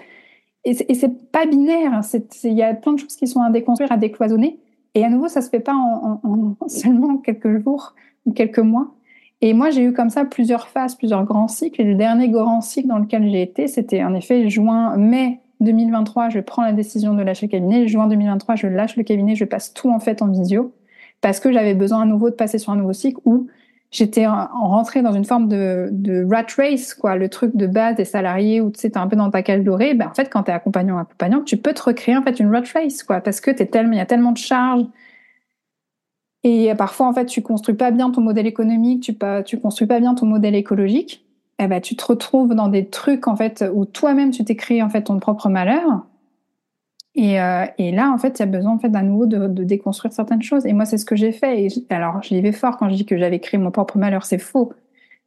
et c'est pas binaire. Il y a plein de choses qui sont à déconstruire, à décloisonner. Et à nouveau, ça se fait pas en seulement quelques jours ou quelques mois. Et moi, j'ai eu comme ça plusieurs phases, plusieurs grands cycles. Et le dernier grand cycle dans lequel j'ai été, c'était en effet juin, mai 2023, je prends la décision de lâcher le cabinet. Juin 2023, je lâche le cabinet, je passe tout en fait en visio parce que j'avais besoin à nouveau de passer sur un nouveau cycle où j'étais en rentrée dans une forme de, rat race, quoi, le truc de base des salariés où tu sais, t'es un peu dans ta cale dorée. Ben, en fait, quand t'es accompagnant accompagnant, tu peux te recréer en fait une rat race, quoi, parce que t'es tellement, il y a tellement de charges. Et parfois, en fait, tu construis pas bien ton modèle économique, tu pas, tu construis pas bien ton modèle écologique eh ben, tu te retrouves dans des trucs en fait où toi-même tu t'es créé en fait ton propre malheur. Et, euh, et là, en fait, il y a besoin en fait d'un nouveau de, de, déconstruire certaines choses. Et moi, c'est ce que j'ai fait. Et alors, j'y vais fort quand je dis que j'avais créé mon propre malheur, c'est faux.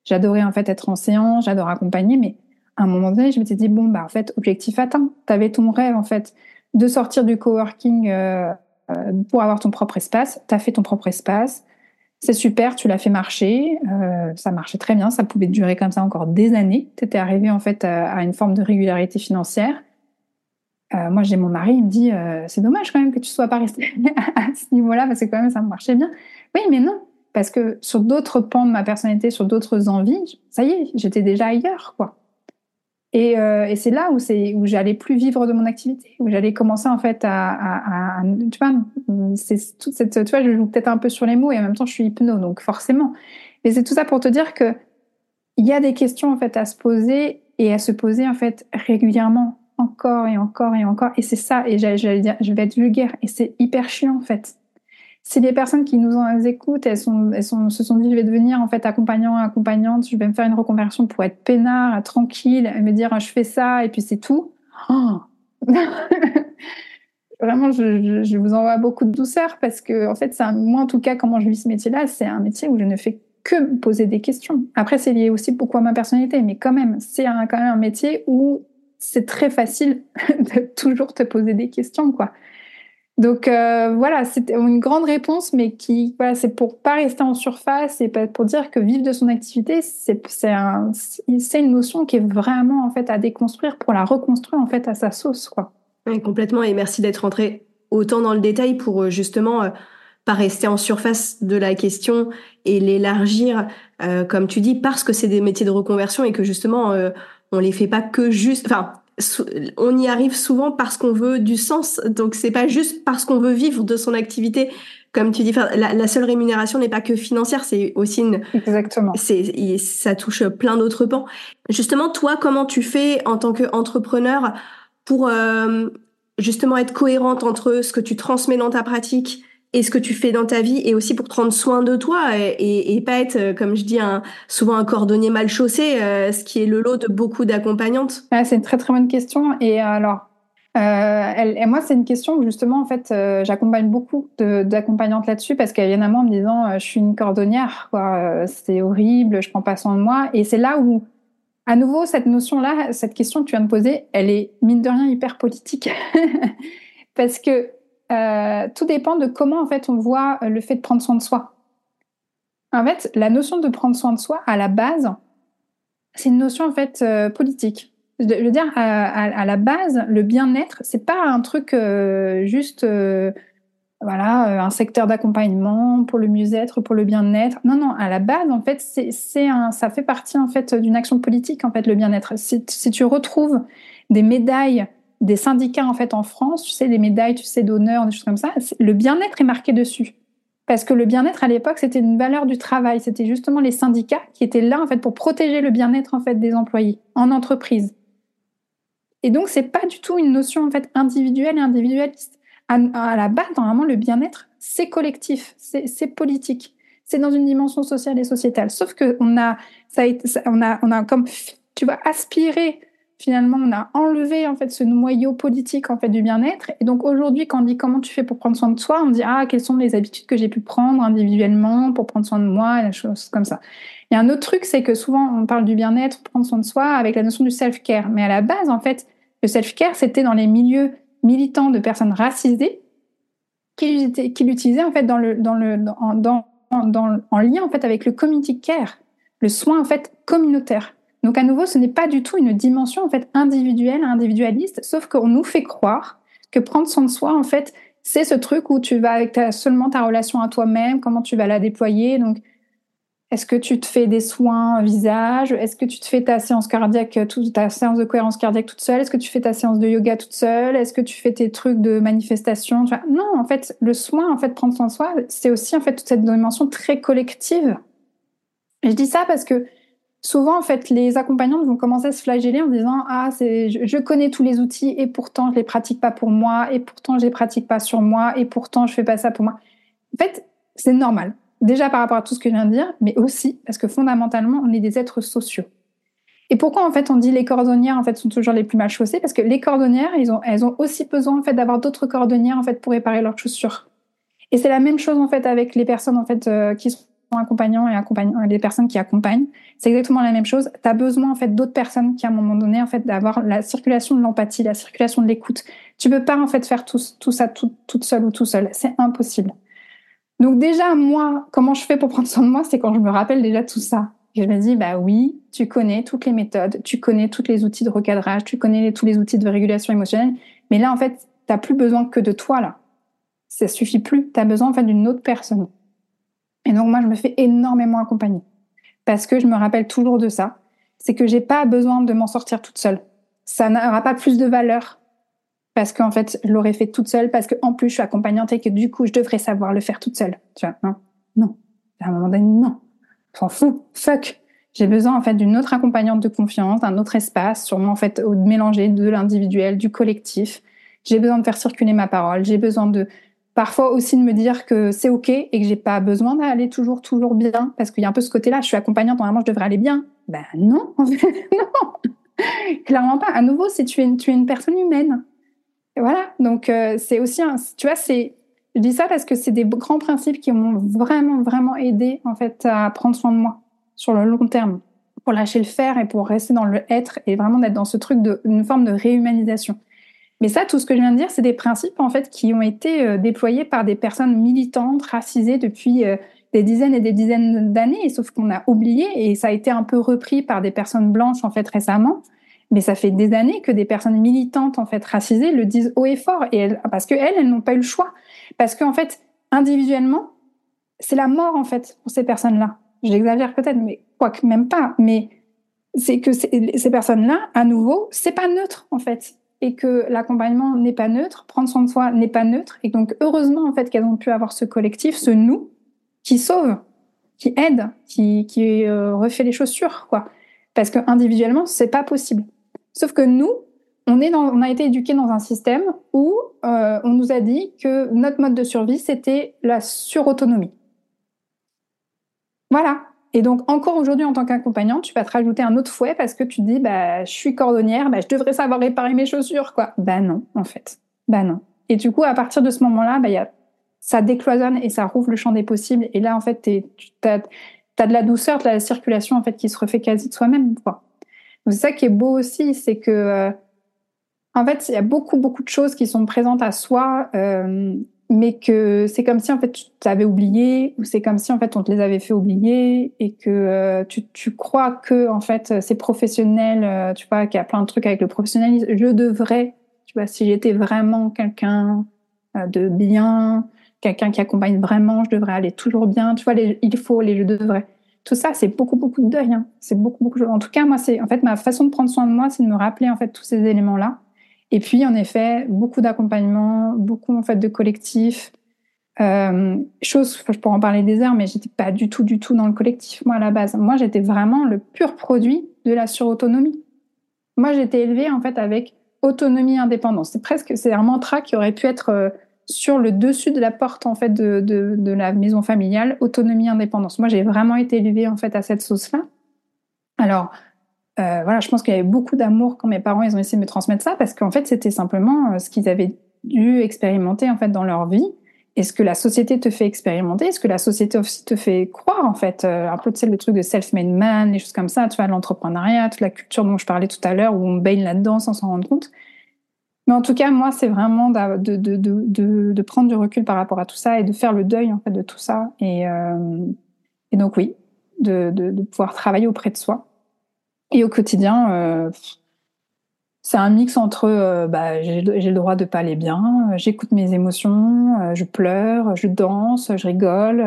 J'adorais en fait être enseignant, j'adore accompagner, mais à un moment donné, je m'étais dit bon bah en fait, objectif atteint. T'avais ton rêve en fait de sortir du coworking euh, euh pour avoir ton propre espace. T'as fait ton propre espace c'est super, tu l'as fait marcher, euh, ça marchait très bien, ça pouvait durer comme ça encore des années. Tu étais arrivé en fait à, une forme de régularité financière. Euh, moi, j'ai mon mari, il me dit euh, c'est dommage quand même que tu sois pas resté à ce niveau-là parce que quand même ça marchait bien. Oui, mais non, parce que sur d'autres pans de ma personnalité, sur d'autres envies, ça y est, j'étais déjà ailleurs, quoi. Et, euh, c'est là où c'est où j'allais plus vivre de mon activité, où j'allais commencer en fait à, à, tu vois, toute cette, tu vois, je joue peut-être un peu sur les mots et en même temps je suis hypno, donc forcément. Mais c'est tout ça pour te dire que il y a des questions en fait à se poser et à se poser en fait régulièrement, encore et encore et encore. Et c'est ça. Et j'allais dire, je vais être vulgaire et c'est hyper chiant en fait si les personnes qui nous en écoutent, elles, se sont dit, je vais devenir en fait accompagnant, accompagnante, je vais me faire une reconversion pour être peinard, tranquille, et me dire, je fais ça, et puis c'est tout. Oh. Vraiment, je, vous envoie beaucoup de douceur parce que, en fait, c'est moi, en tout cas, comment je vis ce métier-là, c'est un métier où je ne fais que poser des questions. Après, c'est lié aussi beaucoup à ma personnalité, mais quand même, c'est quand même un métier où c'est très facile de toujours te poser des questions, quoi. Donc euh, voilà, c'est une grande réponse, mais qui voilà, c'est pour pas rester en surface et pour dire que vivre de son activité, c'est c'est un, une notion qui est vraiment en fait à déconstruire pour la reconstruire en fait à sa sauce quoi. Oui, complètement. Et merci d'être rentré autant dans le détail pour euh, justement euh, pas rester en surface de la question et l'élargir, euh, comme tu dis, parce que c'est des métiers de reconversion et que justement on les fait pas que juste, enfin on y arrive souvent parce qu'on veut du sens. Donc c'est pas juste parce qu'on veut vivre de son activité. Comme tu dis, la, la seule rémunération n'est pas que financière, c'est aussi une. Exactement. C'est ça touche plein d'autres pans. Justement, toi, comment tu fais en tant qu'entrepreneur pour euh, justement être cohérente entre ce que tu transmets dans ta pratique et ce que tu fais dans ta vie et aussi pour prendre soin de toi et, pas être, euh, comme je dis, souvent un cordonnier mal chaussé, euh, ce qui est le lot de beaucoup d'accompagnantes ah, C'est une très très bonne question. Et alors, euh, moi, c'est une question où justement, en fait, j'accompagne beaucoup d'accompagnantes là-dessus parce qu'elles viennent à moi en me disant, je suis une cordonnière, quoi, c'est horrible, je prends pas soin de moi. Et c'est là où, à nouveau, cette notion-là, cette question que tu viens de poser, elle est mine de rien hyper politique. parce que euh, tout dépend de comment en fait on voit le fait de prendre soin de soi. En fait, la notion de prendre soin de soi, à la base, c'est une notion en fait euh, politique. Je veux dire, à, la base, le bien-être, c'est pas un truc euh, juste, euh, voilà, un secteur d'accompagnement pour le mieux-être, pour le bien-être. Non, non, à la base, en fait, c'est ça fait partie en fait d'une action politique, en fait, le bien-être. Si, tu retrouves des médailles des syndicats en fait en France, tu sais, des médailles, tu sais, d'honneur, des choses comme ça, le bien-être est marqué dessus. Parce que le bien-être à l'époque, c'était une valeur du travail. C'était justement les syndicats qui étaient là en fait pour protéger le bien-être en fait des employés en entreprise. Et donc c'est pas du tout une notion en fait individuelle et individualiste. À, la base, normalement, le bien-être c'est collectif, c'est politique, c'est dans une dimension sociale et sociétale. Sauf que on a, ça on a, on a comme tu vois aspiré finalement, on a enlevé en fait ce noyau politique en fait du bien-être. Et donc aujourd'hui, quand on dit comment tu fais pour prendre soin de toi, on dit ah quelles sont les habitudes que j'ai pu prendre individuellement pour prendre soin de moi, et des choses comme ça. A un autre truc, c'est que souvent on parle du bien-être, prendre soin de soi, avec la notion du self-care. Mais à la base, en fait, le self-care, c'était dans les milieux militants de personnes racisées qui, l'utilisaient en fait dans le dans le en lien en fait avec le community care, le soin en fait communautaire. Donc à nouveau, ce n'est pas du tout une dimension en fait individuelle, individualiste, sauf qu'on nous fait croire que prendre soin de soi, en fait, c'est ce truc où tu vas avec seulement ta relation à toi-même, comment tu vas la déployer. Donc, est-ce que tu te fais des soins visage? Est-ce que tu te fais ta séance cardiaque, toute ta séance de cohérence cardiaque toute seule? Est-ce que tu fais ta séance de yoga toute seule? Est-ce que tu fais tes trucs de manifestation? Non, en fait, le soin, en fait, prendre soin de soi, c'est aussi en fait toute cette dimension très collective. Je dis ça parce que souvent, en fait, les accompagnantes vont commencer à se flageller en disant Ah, c'est, je, connais tous les outils et pourtant je les pratique pas pour moi, et pourtant je les pratique pas sur moi, et pourtant je fais pas ça pour moi. En fait, c'est normal. Déjà par rapport à tout ce que je viens de dire, mais aussi parce que fondamentalement, on est des êtres sociaux. Et pourquoi en fait on dit les cordonnières en fait sont toujours les plus mal chaussées? Parce que les cordonnières, elles ont aussi besoin en fait d'avoir d'autres cordonnières en fait pour réparer leurs chaussures. Et c'est la même chose en fait avec les personnes en fait euh, qui sont accompagnants et accompagnants, les personnes qui accompagnent, c'est exactement la même chose. Tu as besoin en fait d'autres personnes qui à un moment donné en fait d'avoir la circulation de l'empathie, la circulation de l'écoute. Tu peux pas en fait faire tout, ça toute seule ou tout seul, c'est impossible. Donc déjà moi, comment je fais pour prendre soin de moi, c'est quand je me rappelle déjà tout ça. je me dis bah oui, tu connais toutes les méthodes, tu connais tous les outils de recadrage, tu connais tous les outils de régulation émotionnelle, mais là en fait, t'as plus besoin que de toi là. Ça suffit plus, tu as besoin en fait d'une autre personne. Et donc moi, je me fais énormément accompagner parce que je me rappelle toujours de ça. C'est que j'ai pas besoin de m'en sortir toute seule. Ça n'aura pas plus de valeur parce qu'en fait, je l'aurais fait toute seule parce qu'en plus, je suis accompagnante et que du coup, je devrais savoir le faire toute seule. Tu vois, non, non. À un moment donné, non. S'en fout. Fuck. J'ai besoin en fait d'une autre accompagnante de confiance, d'un autre espace, sûrement en fait mélanger de l'individuel, du collectif. J'ai besoin de faire circuler ma parole. J'ai besoin de Parfois aussi de me dire que c'est ok et que j'ai pas besoin d'aller toujours toujours bien parce qu'il y a un peu ce côté-là. Je suis accompagnante, normalement je devrais aller bien. Ben non, en fait, non, clairement pas. À nouveau, si tu es une, tu es une personne humaine, voilà. Donc euh, c'est aussi un, tu vois, c'est, je dis ça parce que c'est des grands principes qui m'ont vraiment vraiment aidé en fait à prendre soin de moi sur le long terme, pour lâcher le faire et pour rester dans le être et vraiment d'être dans ce truc de une forme de réhumanisation. Mais ça, tout ce que je viens de dire, c'est des principes en fait qui ont été euh, déployés par des personnes militantes, racisées depuis euh, des dizaines et des dizaines d'années, sauf qu'on a oublié et ça a été un peu repris par des personnes blanches en fait récemment. Mais ça fait des années que des personnes militantes en fait racisées le disent haut et fort et parce que elles, elles n'ont pas eu le choix, parce qu'en fait individuellement, c'est la mort en fait pour ces personnes-là. J'exagère peut-être, mais quoique même pas. Mais c'est que ces personnes-là, à nouveau, c'est pas neutre en fait et que l'accompagnement n'est pas neutre, prendre soin de soi n'est pas neutre. Et donc, heureusement, en fait, qu'elles ont pu avoir ce collectif, ce nous, qui sauve, qui aide, qui, euh, refait les chaussures, quoi. Parce que individuellement, c'est pas possible. Sauf que nous, on, est on a été éduqués dans un système où euh, on nous a dit que notre mode de survie, c'était la surautonomie. Voilà. Et donc, encore aujourd'hui, en tant qu'accompagnante, tu vas te rajouter un autre fouet parce que tu dis, bah, je suis cordonnière, bah, je devrais savoir réparer mes chaussures, quoi. Bah non, en fait. Bah non. Et du coup, à partir de ce moment-là, bah, y a, ça décloisonne et ça rouvre le champ des possibles. Et là, en fait, tu as, as, de la douceur, de la circulation, en fait, qui se refait quasi de soi-même, quoi. C'est ça qui est beau aussi, c'est que, euh, En fait, il y a beaucoup, beaucoup de choses qui sont présentes à soi, euh, mais que c'est comme si en fait tu t'avais oublié, ou c'est comme si en fait on te les avait fait oublier, et que euh, tu, tu, crois que en fait c'est professionnel, euh, tu vois, qu'il y a plein de trucs avec le professionnalisme. Je devrais, tu vois, si j'étais vraiment quelqu'un euh, de bien, quelqu'un qui accompagne vraiment, je devrais aller toujours bien. Tu vois, il faut, les je devrais. Tout ça, c'est beaucoup, beaucoup de deuil. Hein. C'est beaucoup, beaucoup. En tout cas, moi, c'est en fait ma façon de prendre soin de moi, c'est de me rappeler en fait tous ces éléments-là et puis, en effet, beaucoup d'accompagnement, beaucoup en fait de collectif. Euh, chose, je pourrais en parler des heures, mais j'étais pas du tout, du tout dans le collectif, moi, à la base. Moi, j'étais vraiment le pur produit de la surautonomie. Moi, j'étais élevée, en fait, avec autonomie, indépendance. C'est presque, c'est un mantra qui aurait pu être euh, sur le dessus de la porte, en fait, de, de, la maison familiale, autonomie, indépendance. Moi, j'ai vraiment été élevée, en fait, à cette sauce-là. Alors, euh, voilà, je pense qu'il y avait beaucoup d'amour quand mes parents ils ont essayé de me transmettre ça parce qu'en fait c'était simplement euh, ce qu'ils avaient dû expérimenter en fait dans leur vie et ce que la société te fait expérimenter, ce que la société aussi te fait croire en fait, euh, un peu tu sais le truc de self-made man, les choses comme ça, tu vois l'entrepreneuriat, toute la culture dont je parlais tout à l'heure où on baigne là-dedans sans s'en rendre compte. Mais en tout cas, moi, c'est vraiment de, de, de, de, prendre du recul par rapport à tout ça et de faire le deuil en fait de tout ça. Et, euh, et donc oui, de pouvoir travailler auprès de soi et au quotidien, euh, c'est un mix entre euh, bah, j'ai le droit de pas aller bien, euh, j'écoute mes émotions, je pleure, je danse, je rigole,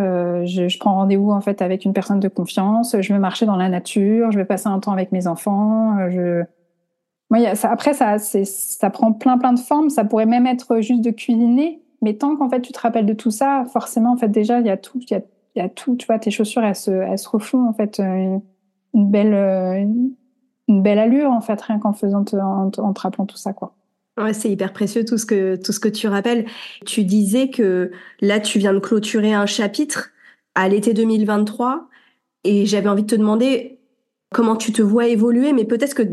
je, prends rendez-vous en fait avec une personne de confiance, je vais marcher dans la nature, je vais passer un temps avec mes enfants. après, ça, ça prend plein plein de formes. Ça pourrait même être juste de cuisiner, mais tant qu'en fait tu te rappelles de tout ça, forcément en fait déjà il y a tout, il y tout. Tu vois, tes chaussures elles se, elles se refont en fait une belle, euh, une belle allure en fait, rien qu'en faisant, en, te rappelant tout ça, quoi. C'est hyper précieux tout ce que tout ce que tu rappelles. Tu disais que là, tu viens de clôturer un chapitre à l'été 2023, et j'avais envie de te demander comment tu te vois évoluer, mais peut-être que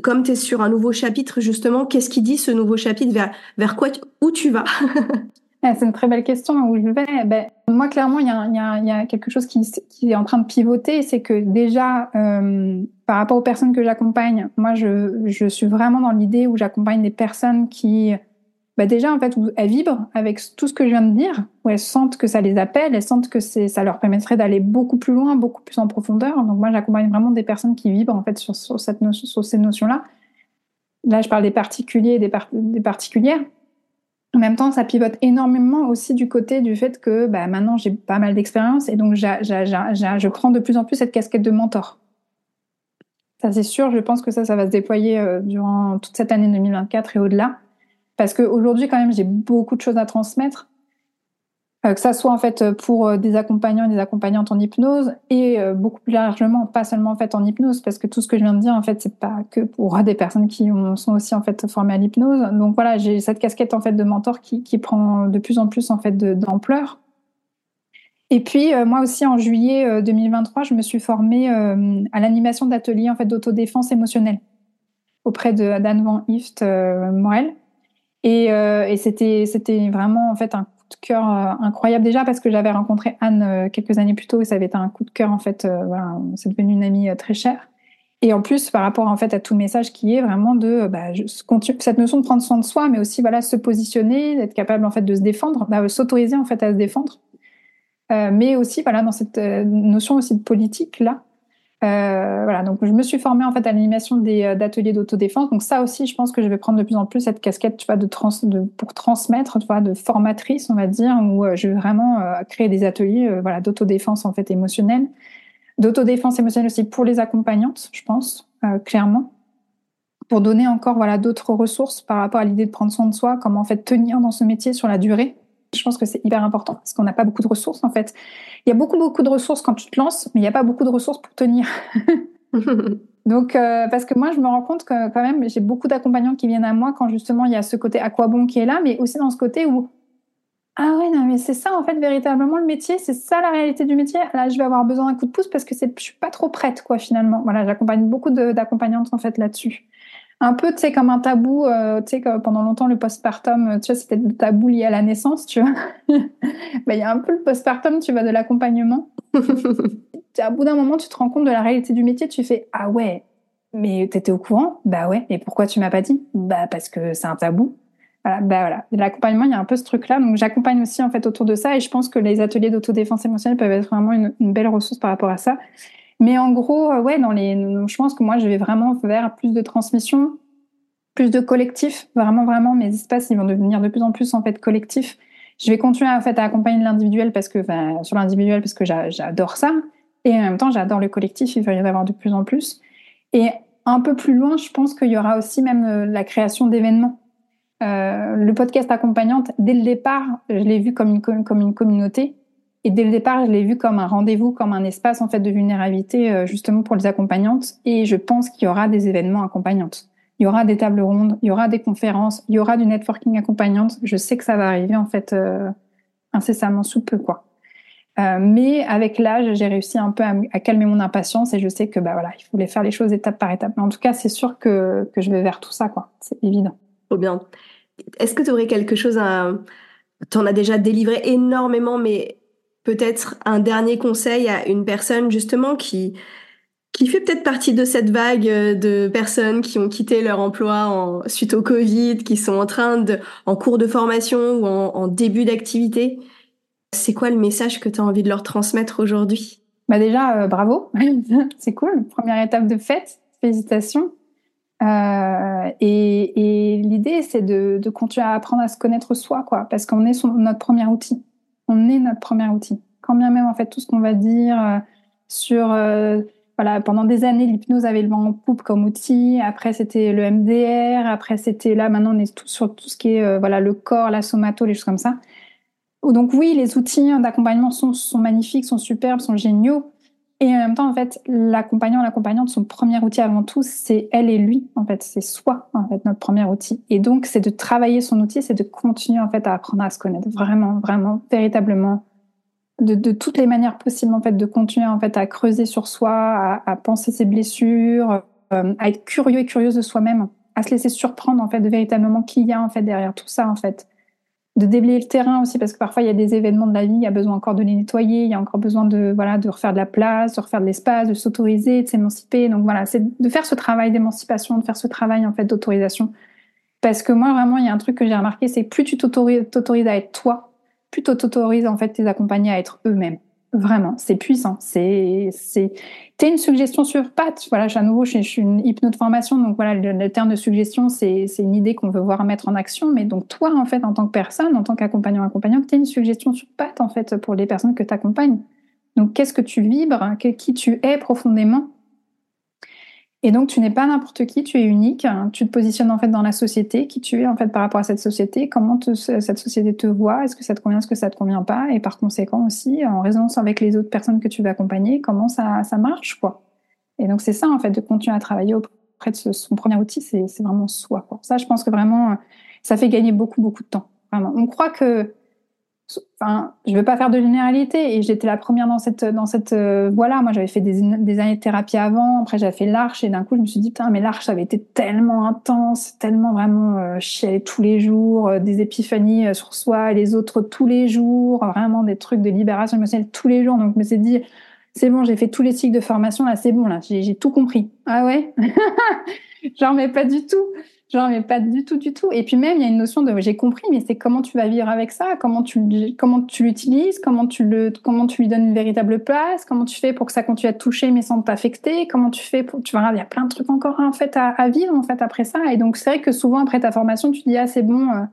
comme tu es sur un nouveau chapitre justement, qu'est-ce qui dit ce nouveau chapitre? Vers quoi où tu vas? c'est une très belle question où je vais. Ben, moi, clairement, il y a, quelque chose qui, est en train de pivoter. C'est que déjà, euh, par rapport aux personnes que j'accompagne, moi, je, suis vraiment dans l'idée où j'accompagne des personnes qui, ben déjà, en fait, elles vibrent avec tout ce que je viens de dire, où elles sentent que ça les appelle, elles sentent que ça leur permettrait d'aller beaucoup plus loin, beaucoup plus en profondeur. Donc, moi, j'accompagne vraiment des personnes qui vibrent, en fait, sur, cette ces notions-là. Là, je parle des particuliers et des particulières. En même temps, ça pivote énormément aussi du côté du fait que bah, maintenant j'ai pas mal d'expérience et donc je prends de plus en plus cette casquette de mentor. Ça c'est sûr, je pense que ça, ça va se déployer euh, durant toute cette année 2024 et au-delà. Parce qu'aujourd'hui, quand même, j'ai beaucoup de choses à transmettre. Euh, que ça soit en fait pour euh, des accompagnants et des accompagnantes en hypnose et euh, beaucoup plus largement, pas seulement en fait en hypnose, parce que tout ce que je viens de dire en fait c'est pas que pour des personnes qui sont aussi en fait formées à l'hypnose. Donc voilà, j'ai cette casquette en fait de mentor qui, qui prend de plus en plus en fait d'ampleur. Et puis moi aussi en juillet 2023, je me suis formée à l'animation d'ateliers en fait d'autodéfense émotionnelle auprès de Dan Van Hift Morel. Et, et c'était c'était vraiment en fait un cœur euh, incroyable déjà parce que j'avais rencontré Anne euh, quelques années plus tôt et ça avait été un coup de cœur en fait. Euh, voilà, c'est devenu une amie très chère. Et en plus, par rapport en fait à tout le message qui est vraiment de bah, cette notion de prendre soin de soi, mais aussi voilà se positionner, d'être capable en fait de se défendre, bah, s'autoriser en fait à se défendre, mais aussi voilà dans cette notion aussi de politique là, voilà, donc je me suis formée en fait à l'animation euh, d'ateliers d'autodéfense. Donc ça aussi, je pense que je vais prendre de plus en plus cette casquette, de, pour transmettre, de formatrice, on va dire, où euh, je vais vraiment créer des ateliers, voilà, d'autodéfense en fait émotionnelle, d'autodéfense émotionnelle aussi pour les accompagnantes, je pense, clairement, pour donner encore voilà d'autres ressources par rapport à l'idée de prendre soin de soi, comment en fait tenir dans ce métier sur la durée je pense que c'est hyper important parce qu'on n'a pas beaucoup de ressources en fait. Il y a beaucoup beaucoup de ressources quand tu te lances, mais il n'y a pas beaucoup de ressources pour tenir. Donc euh, parce que moi je me rends compte que quand même j'ai beaucoup d'accompagnants qui viennent à moi quand justement il y a ce côté à quoi bon qui est là, mais aussi dans ce côté où ah ouais non mais c'est ça en fait véritablement le métier, c'est ça la réalité du métier. Là je vais avoir besoin d'un coup de pouce parce que je suis pas trop prête quoi finalement. Voilà j'accompagne beaucoup d'accompagnantes en fait là-dessus un peu, tu sais, comme un tabou, euh, tu sais, pendant longtemps, le postpartum, tu vois, c'était le tabou lié à la naissance, tu vois. Ben, il y a un peu le postpartum, tu vois, de l'accompagnement. à bout d'un moment, tu te rends compte de la réalité du métier, tu fais, ah ouais, mais t'étais au courant? Bah ouais. Et pourquoi tu m'as pas dit? Bah parce que c'est un tabou. Voilà, bah voilà. L'accompagnement, il y a un peu ce truc-là. Donc j'accompagne aussi en fait autour de ça, et je pense que les ateliers d'autodéfense émotionnelle peuvent être vraiment une, belle ressource par rapport à ça. Mais en gros, euh, ouais, dans les, je pense que moi, je vais vraiment vers plus de transmission, plus de collectif. Vraiment, vraiment, mes espaces, ils vont devenir de plus en plus en fait collectifs. Je vais continuer en fait à accompagner l'individuel parce que, sur l'individuel parce que j'adore ça, et en même temps, j'adore le collectif. Il va y en avoir de plus en plus. Et un peu plus loin, je pense qu'il y aura aussi même euh, la création d'événements. Euh, le podcast accompagnante, dès le départ, je l'ai vu comme une, comme une communauté. Et dès le départ, je l'ai vu comme un rendez-vous, comme un espace en fait de vulnérabilité euh, justement pour les accompagnantes. Et je pense qu'il y aura des événements accompagnantes. Il y aura des tables rondes, il y aura des conférences, il y aura du networking accompagnante. Je sais que ça va arriver en fait euh, incessamment sous peu quoi. Euh, mais avec l'âge, j'ai réussi un peu à, calmer mon impatience et je sais que bah voilà, il fallait faire les choses étape par étape. Mais en tout cas, c'est sûr que, que je vais vers tout ça quoi. C'est évident. Trop bien. Est-ce que tu aurais quelque chose à... Tu en as déjà délivré énormément, mais peut-être un dernier conseil à une personne justement qui qui fait peut-être partie de cette vague euh, de personnes qui ont quitté leur emploi en, suite au Covid, qui sont en train de, en cours de formation ou en, en début d'activité. C'est quoi le message que tu as envie de leur transmettre aujourd'hui? Bah déjà, euh, bravo, c'est cool. Première étape de fête, félicitations. Euh, et, et l'idée, c'est de, de, continuer à apprendre à se connaître soi, quoi, parce qu'on est son, notre premier outil. On est notre premier outil. Quand bien même, en fait, tout ce qu'on va dire euh, sur, euh, voilà, pendant des années, l'hypnose avait le vent en poupe comme outil. Après, c'était le MDR. Après, c'était là. Maintenant, on est tout sur tout ce qui est, euh, voilà, le corps, la somato, les choses comme ça. Donc oui, les outils d'accompagnement sont, sont magnifiques, sont superbes, sont géniaux. Et en même temps, en fait, l'accompagnant, l'accompagnante, son premier outil avant tout, c'est elle et lui. En fait, c'est soi, en fait, notre premier outil. Et donc, c'est de travailler son outil, c'est de continuer, en fait, à apprendre à se connaître vraiment, vraiment, véritablement, de, toutes les manières possibles, en fait, de continuer, en fait, à creuser sur soi, à, penser ses blessures, euh, à être curieux et curieuse de soi-même, à se laisser surprendre, en fait, de véritablement qui y a, en fait, derrière tout ça, en fait de déblayer le terrain aussi parce que parfois il y a des événements de la vie, il y a besoin encore de les nettoyer, il y a encore besoin de voilà de refaire de la place, de refaire de l'espace, de s'autoriser, de s'émanciper. Donc voilà, c'est de faire ce travail d'émancipation, de faire ce travail en fait d'autorisation. Parce que moi vraiment il y a un truc que j'ai remarqué, c'est plus tu t'autorises à être toi, plus tu t'autorises en fait tes accompagnés à être eux-mêmes. Vraiment, c'est puissant. C'est, c'est, t'es une suggestion sur patte. Voilà, à nouveau, je, suis une hypno de formation, donc voilà, le, terme de suggestion, c'est, une idée qu'on veut voir mettre en action. Mais donc toi, en fait, en tant que personne, en tant qu'accompagnant, accompagnant, t'es une suggestion sur patte en fait pour les personnes que tu accompagnes. Donc qu'est-ce que tu vibres, qui tu es profondément? Et donc, tu n'es pas n'importe qui, tu es unique. Tu te positionnes en fait dans la société, qui tu es en fait par rapport à cette société, comment cette société te voit, est-ce que ça te convient, est-ce que ça te convient pas, et par conséquent aussi, en résonance avec les autres personnes que tu vas accompagner, comment ça, ça marche, quoi? Et donc, c'est ça, en fait, de continuer à travailler auprès de son premier outil, c'est vraiment soi. Ça, je pense que vraiment, ça fait gagner beaucoup, beaucoup de temps. On croit que enfin, je veux pas faire de généralité et j'étais la première dans cette dans cette euh, voilà. Moi, j'avais fait des, des, années de thérapie avant. Après, j'avais fait l'arche et d'un coup, je me suis dit putain, mais l'arche, avait été tellement intense, tellement vraiment euh, tous les jours, euh, des épiphanies euh, sur soi et les autres tous les jours, vraiment des trucs de libération émotionnelle tous les jours. Donc, je me suis dit c'est bon, j'ai fait tous les cycles de formation là, c'est bon là, j'ai tout compris. Ah ouais, genre mais pas du tout. Genre, mais pas du tout, du tout. Et puis même, il y a une notion de j'ai compris, mais c'est comment tu vas vivre avec ça, comment tu, comment tu l'utilises, comment tu le, comment tu lui donnes une véritable place, comment tu fais pour que ça continue à te toucher mais sans t'affecter, comment tu fais pour, tu vois, il y a plein de trucs encore en fait à, vivre en fait après ça. Et donc c'est vrai que souvent après ta formation, tu dis ah c'est bon, euh,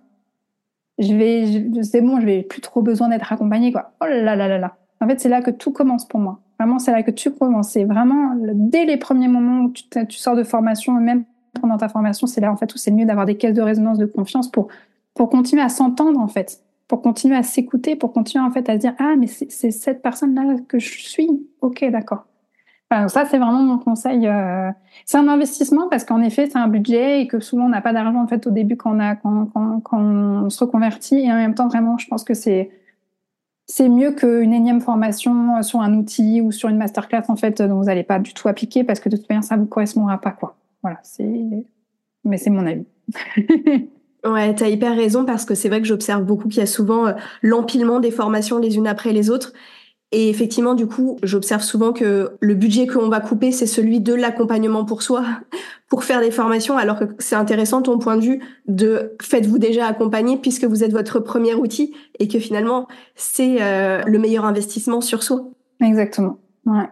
je vais, c'est bon, je vais plus trop besoin d'être accompagnée quoi. Oh là là là là. En fait, c'est là que tout commence pour moi. Vraiment, c'est là que tu commences. C'est vraiment dès les premiers moments où tu sors de formation, même pendant ta formation, c'est là en fait où c'est mieux d'avoir des caisses de résonance de confiance pour pour continuer à s'entendre en fait, pour continuer à s'écouter, pour continuer en fait à se dire ah mais c'est cette personne là que je suis, ok d'accord. Enfin, ça c'est vraiment mon conseil. Euh... C'est un investissement parce qu'en effet c'est un budget et que souvent on n'a pas d'argent en fait au début quand on a quand, quand, quand on se reconvertit et en même temps vraiment je pense que c'est c'est mieux qu'une énième formation sur un outil ou sur une masterclass en fait dont vous n'allez pas du tout appliquer parce que de toute manière ça vous correspondra pas quoi. Voilà, c'est. Mais c'est mon avis. ouais, tu as hyper raison parce que c'est vrai que j'observe beaucoup qu'il y a souvent euh, l'empilement des formations les unes après les autres. Et effectivement, du coup, j'observe souvent que le budget qu'on va couper, c'est celui de l'accompagnement pour soi, pour faire des formations, alors que c'est intéressant ton point de vue de faites-vous déjà accompagner puisque vous êtes votre premier outil et que finalement, c'est euh, le meilleur investissement sur soi. Exactement. Ouais.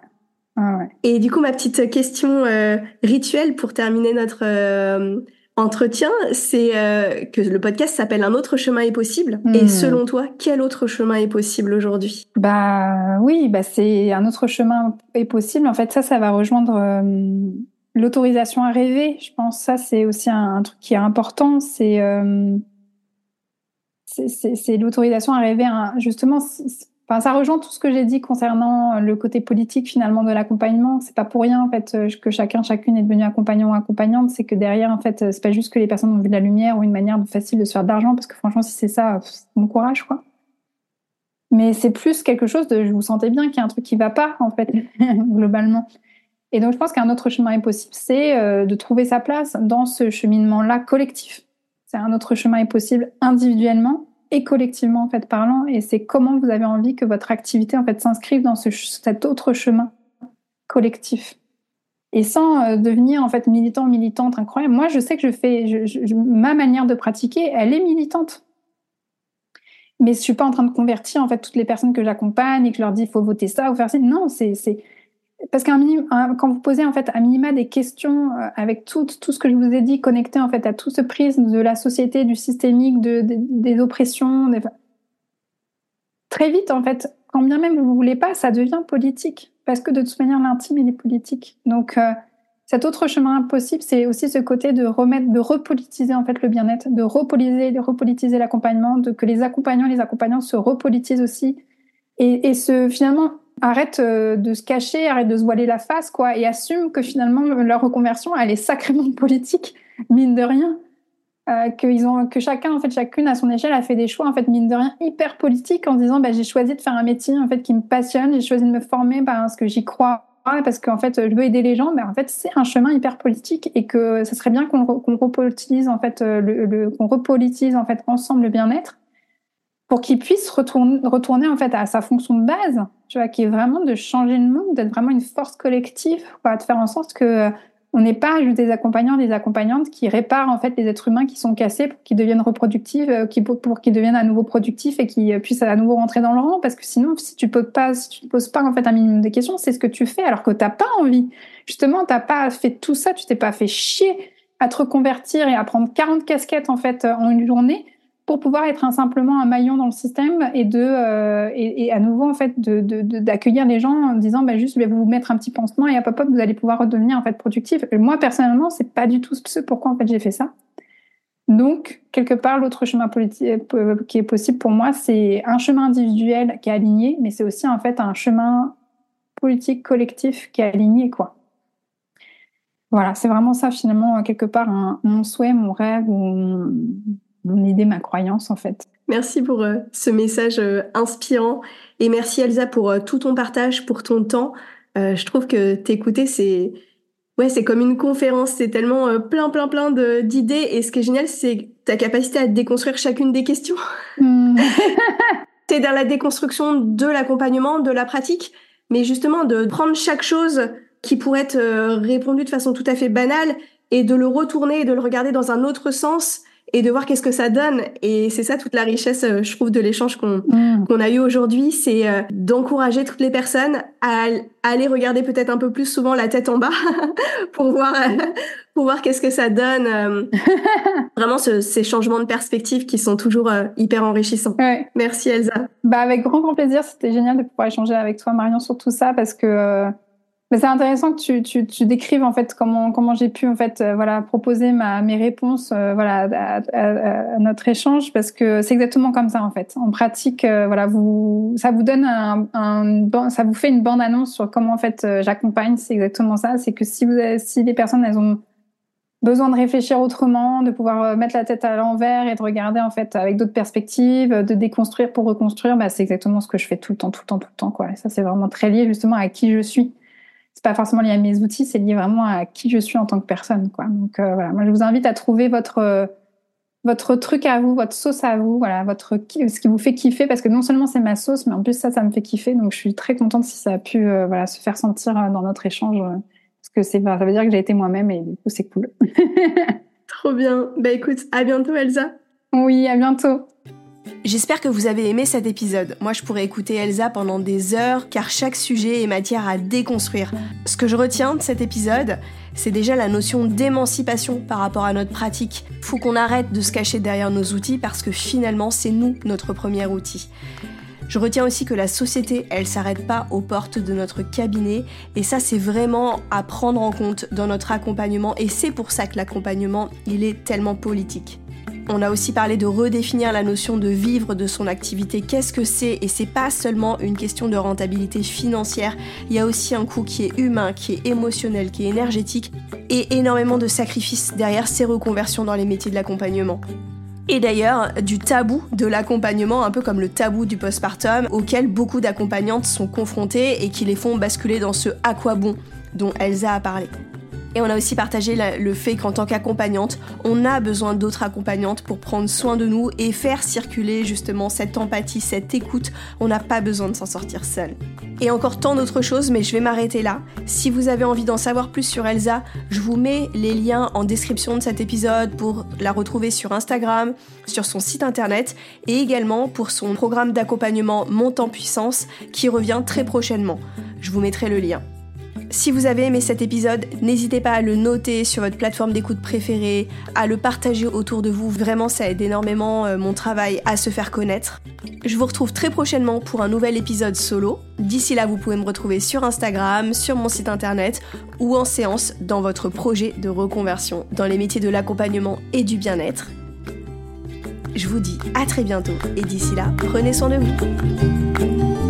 Ouais. Et du coup, ma petite question euh, rituelle pour terminer notre euh, entretien, c'est euh, que le podcast s'appelle Un autre chemin est possible. Et hmm. selon toi, quel autre chemin est possible aujourd'hui? Bah oui, bah c'est un autre chemin est possible. En fait, ça, ça va rejoindre l'autorisation à rêver. Je pense ça, c'est aussi un, truc qui est important. C'est c'est l'autorisation à rêver. justement, ça rejoint tout ce que j'ai dit concernant le côté politique finalement de l'accompagnement. C'est pas pour rien en fait que chacun, chacune est devenu accompagnant ou accompagnante. C'est que derrière en fait, c'est pas juste que les personnes ont vu de la lumière ou une manière facile de se faire de l'argent, parce que franchement, si c'est ça, bon courage quoi. Mais c'est plus quelque chose de, je vous sentais bien qu'il y a un truc qui va pas en fait globalement. Et donc je pense qu'un autre chemin est possible, c'est euh, de trouver sa place dans ce cheminement-là collectif. C'est un autre chemin est possible individuellement et collectivement en fait parlant et c'est comment vous avez envie que votre activité en fait s'inscrive dans ce, cet autre chemin collectif. Et sans euh, devenir en fait militant militante incroyable moi je sais que je fais ma manière de pratiquer elle est militante. Mais je suis pas en train de convertir en fait toutes les personnes que j'accompagne et que je leur dis il faut voter ça ou faire ça non c'est parce qu'un quand vous posez en fait à minima des questions euh, avec tout, tout ce que je vous ai dit connecté en fait à tout ce prisme de la société, du systémique, de, des oppressions, très vite en fait, quand bien même vous ne voulez pas, ça devient politique parce que de toute manière l'intime il est politique. Donc euh, cet autre chemin possible, c'est aussi ce côté de remettre, de repolitiser en fait le bien-être, de repolitiser, de repolitiser l'accompagnement, de que les accompagnants, les accompagnants se repolitisent aussi et, et ce finalement arrête euh, de se cacher, arrête de se voiler la face, quoi, et assume que finalement leur reconversion, elle est sacrément politique, mine de rien. Euh, qu'ils ont, que chacun, en fait, chacune à son échelle a fait des choix, en fait, mine de rien, hyper politiques en disant, bah, j'ai choisi de faire un métier, en fait, qui me passionne, j'ai choisi de me former parce que j'y crois, parce qu'en fait, je veux aider les gens, mais en fait, c'est un chemin hyper politique et que ce serait bien qu'on, repolitise, en fait, euh, le qu'on repolitise, en fait, ensemble le bien-être pour qu'il puisse retourner, retourner en fait à sa fonction de base, tu vois, qui est vraiment de changer le monde, d'être vraiment une force collective, quoi, de faire en sorte que euh, on n'est pas juste des accompagnants, des accompagnantes qui réparent en fait les êtres humains qui sont cassés pour qu'ils deviennent reproductifs, euh, pour, qu'ils deviennent à nouveau productifs et qu'ils euh, puissent à nouveau rentrer dans le rang. Parce que sinon, si tu poses pas, si tu ne poses pas en fait un minimum de questions, c'est ce que tu fais alors que t'as pas envie. Justement, t'as pas fait tout ça, tu t'es pas fait chier à te reconvertir et à prendre 40 casquettes en fait en une journée pour pouvoir être simplement un maillon dans le système et de euh, et, à nouveau en fait d'accueillir les gens en disant bah, juste je vais vous mettre un petit pansement et à pop vous allez pouvoir redevenir en fait productif. moi personnellement c'est pas du tout ce pourquoi en fait j'ai fait ça. Donc quelque part l'autre chemin politique euh, qui est possible pour moi c'est un chemin individuel qui est aligné mais c'est aussi en fait un chemin politique collectif qui est aligné quoi. Voilà, c'est vraiment ça finalement quelque part mon souhait, mon rêve ou mon idée, ma croyance en fait. Merci pour euh, ce message euh, inspirant et merci Elsa pour euh, tout ton partage, pour ton temps. je trouve que t'écouter, c'est ouais, c'est comme une conférence, c'est tellement plein, plein, plein d'idées et ce qui est génial, c'est ta capacité à déconstruire chacune des questions. Mm. T'es dans la déconstruction de l'accompagnement, de la pratique, mais justement de prendre chaque chose qui pourrait être répondue de façon tout à fait banale et de le retourner et de le regarder dans un autre sens et de voir qu'est-ce que ça donne. Et c'est ça toute la richesse, euh, je trouve, de l'échange qu'on mm. qu'on a eu aujourd'hui, c'est euh, d'encourager toutes les personnes à, aller regarder peut-être un peu plus souvent la tête en bas pour voir pour voir qu'est-ce que ça donne. Euh, vraiment ces changements de perspective qui sont toujours hyper enrichissants. Merci Elsa. Bah avec grand grand plaisir, c'était génial de pouvoir échanger avec toi Marion sur tout ça parce que c'est intéressant que tu, tu, tu, décrives en fait comment comment j'ai pu en fait euh, voilà proposer ma mes réponses euh, voilà à, notre échange parce que c'est exactement comme ça en fait. En pratique euh, voilà vous ça vous donne un, un, ça vous fait une bande annonce sur comment en fait j'accompagne c'est exactement ça. C'est que si vous si les personnes elles ont besoin de réfléchir autrement de pouvoir mettre la tête à l'envers et de regarder en fait avec d'autres perspectives de déconstruire pour reconstruire bah c'est exactement ce que je fais tout le temps tout le temps tout le temps quoi. Ça c'est vraiment très lié justement à qui je suis c'est pas forcément lié à mes outils, c'est lié vraiment à qui je suis en tant que personne. Quoi. Donc euh, voilà, moi je vous invite à trouver votre, euh, votre truc à vous, votre sauce à vous, voilà, votre ce qui vous fait kiffer parce que non seulement c'est ma sauce, mais en plus ça, ça me fait kiffer. Donc je suis très contente si ça a pu euh, voilà se faire sentir dans notre échange parce que c'est ça veut dire que j'ai été moi-même et du coup c'est cool. Trop bien. Bah écoute, à bientôt Elsa. Oui, à bientôt. J'espère que vous avez aimé cet épisode. Moi, je pourrais écouter Elsa pendant des heures car chaque sujet est matière à déconstruire. Ce que je retiens de cet épisode, c'est déjà la notion d'émancipation par rapport à notre pratique. Faut qu'on arrête de se cacher derrière nos outils parce que finalement, c'est nous notre premier outil. Je retiens aussi que la société, elle s'arrête pas aux portes de notre cabinet et ça c'est vraiment à prendre en compte dans notre accompagnement et c'est pour ça que l'accompagnement, il est tellement politique. On a aussi parlé de redéfinir la notion de vivre de son activité. Qu'est-ce que c'est? Et c'est pas seulement une question de rentabilité financière. Il y a aussi un coût qui est humain, qui est émotionnel, qui est énergétique et énormément de sacrifices derrière ces reconversions dans les métiers de l'accompagnement. Et d'ailleurs, du tabou de l'accompagnement, un peu comme le tabou du postpartum, auquel beaucoup d'accompagnantes sont confrontées et qui les font basculer dans ce à quoi bon dont Elsa a parlé. Et on a aussi partagé le fait qu'en tant qu'accompagnante, on a besoin d'autres accompagnantes pour prendre soin de nous et faire circuler justement cette empathie, cette écoute. On n'a pas besoin de s'en sortir seul. Et encore tant d'autres choses, mais je vais m'arrêter là. Si vous avez envie d'en savoir plus sur Elsa, je vous mets les liens en description de cet épisode pour la retrouver sur Instagram, sur son site internet et également pour son programme d'accompagnement Monte en puissance qui revient très prochainement. Je vous mettrai le lien. Si vous avez aimé cet épisode, n'hésitez pas à le noter sur votre plateforme d'écoute préférée, à le partager autour de vous. Vraiment, ça aide énormément euh, mon travail à se faire connaître. Je vous retrouve très prochainement pour un nouvel épisode solo. D'ici là, vous pouvez me retrouver sur Instagram, sur mon site internet ou en séance dans votre projet de reconversion dans les métiers de l'accompagnement et du bien-être. Je vous dis à très bientôt et d'ici là, prenez soin de vous.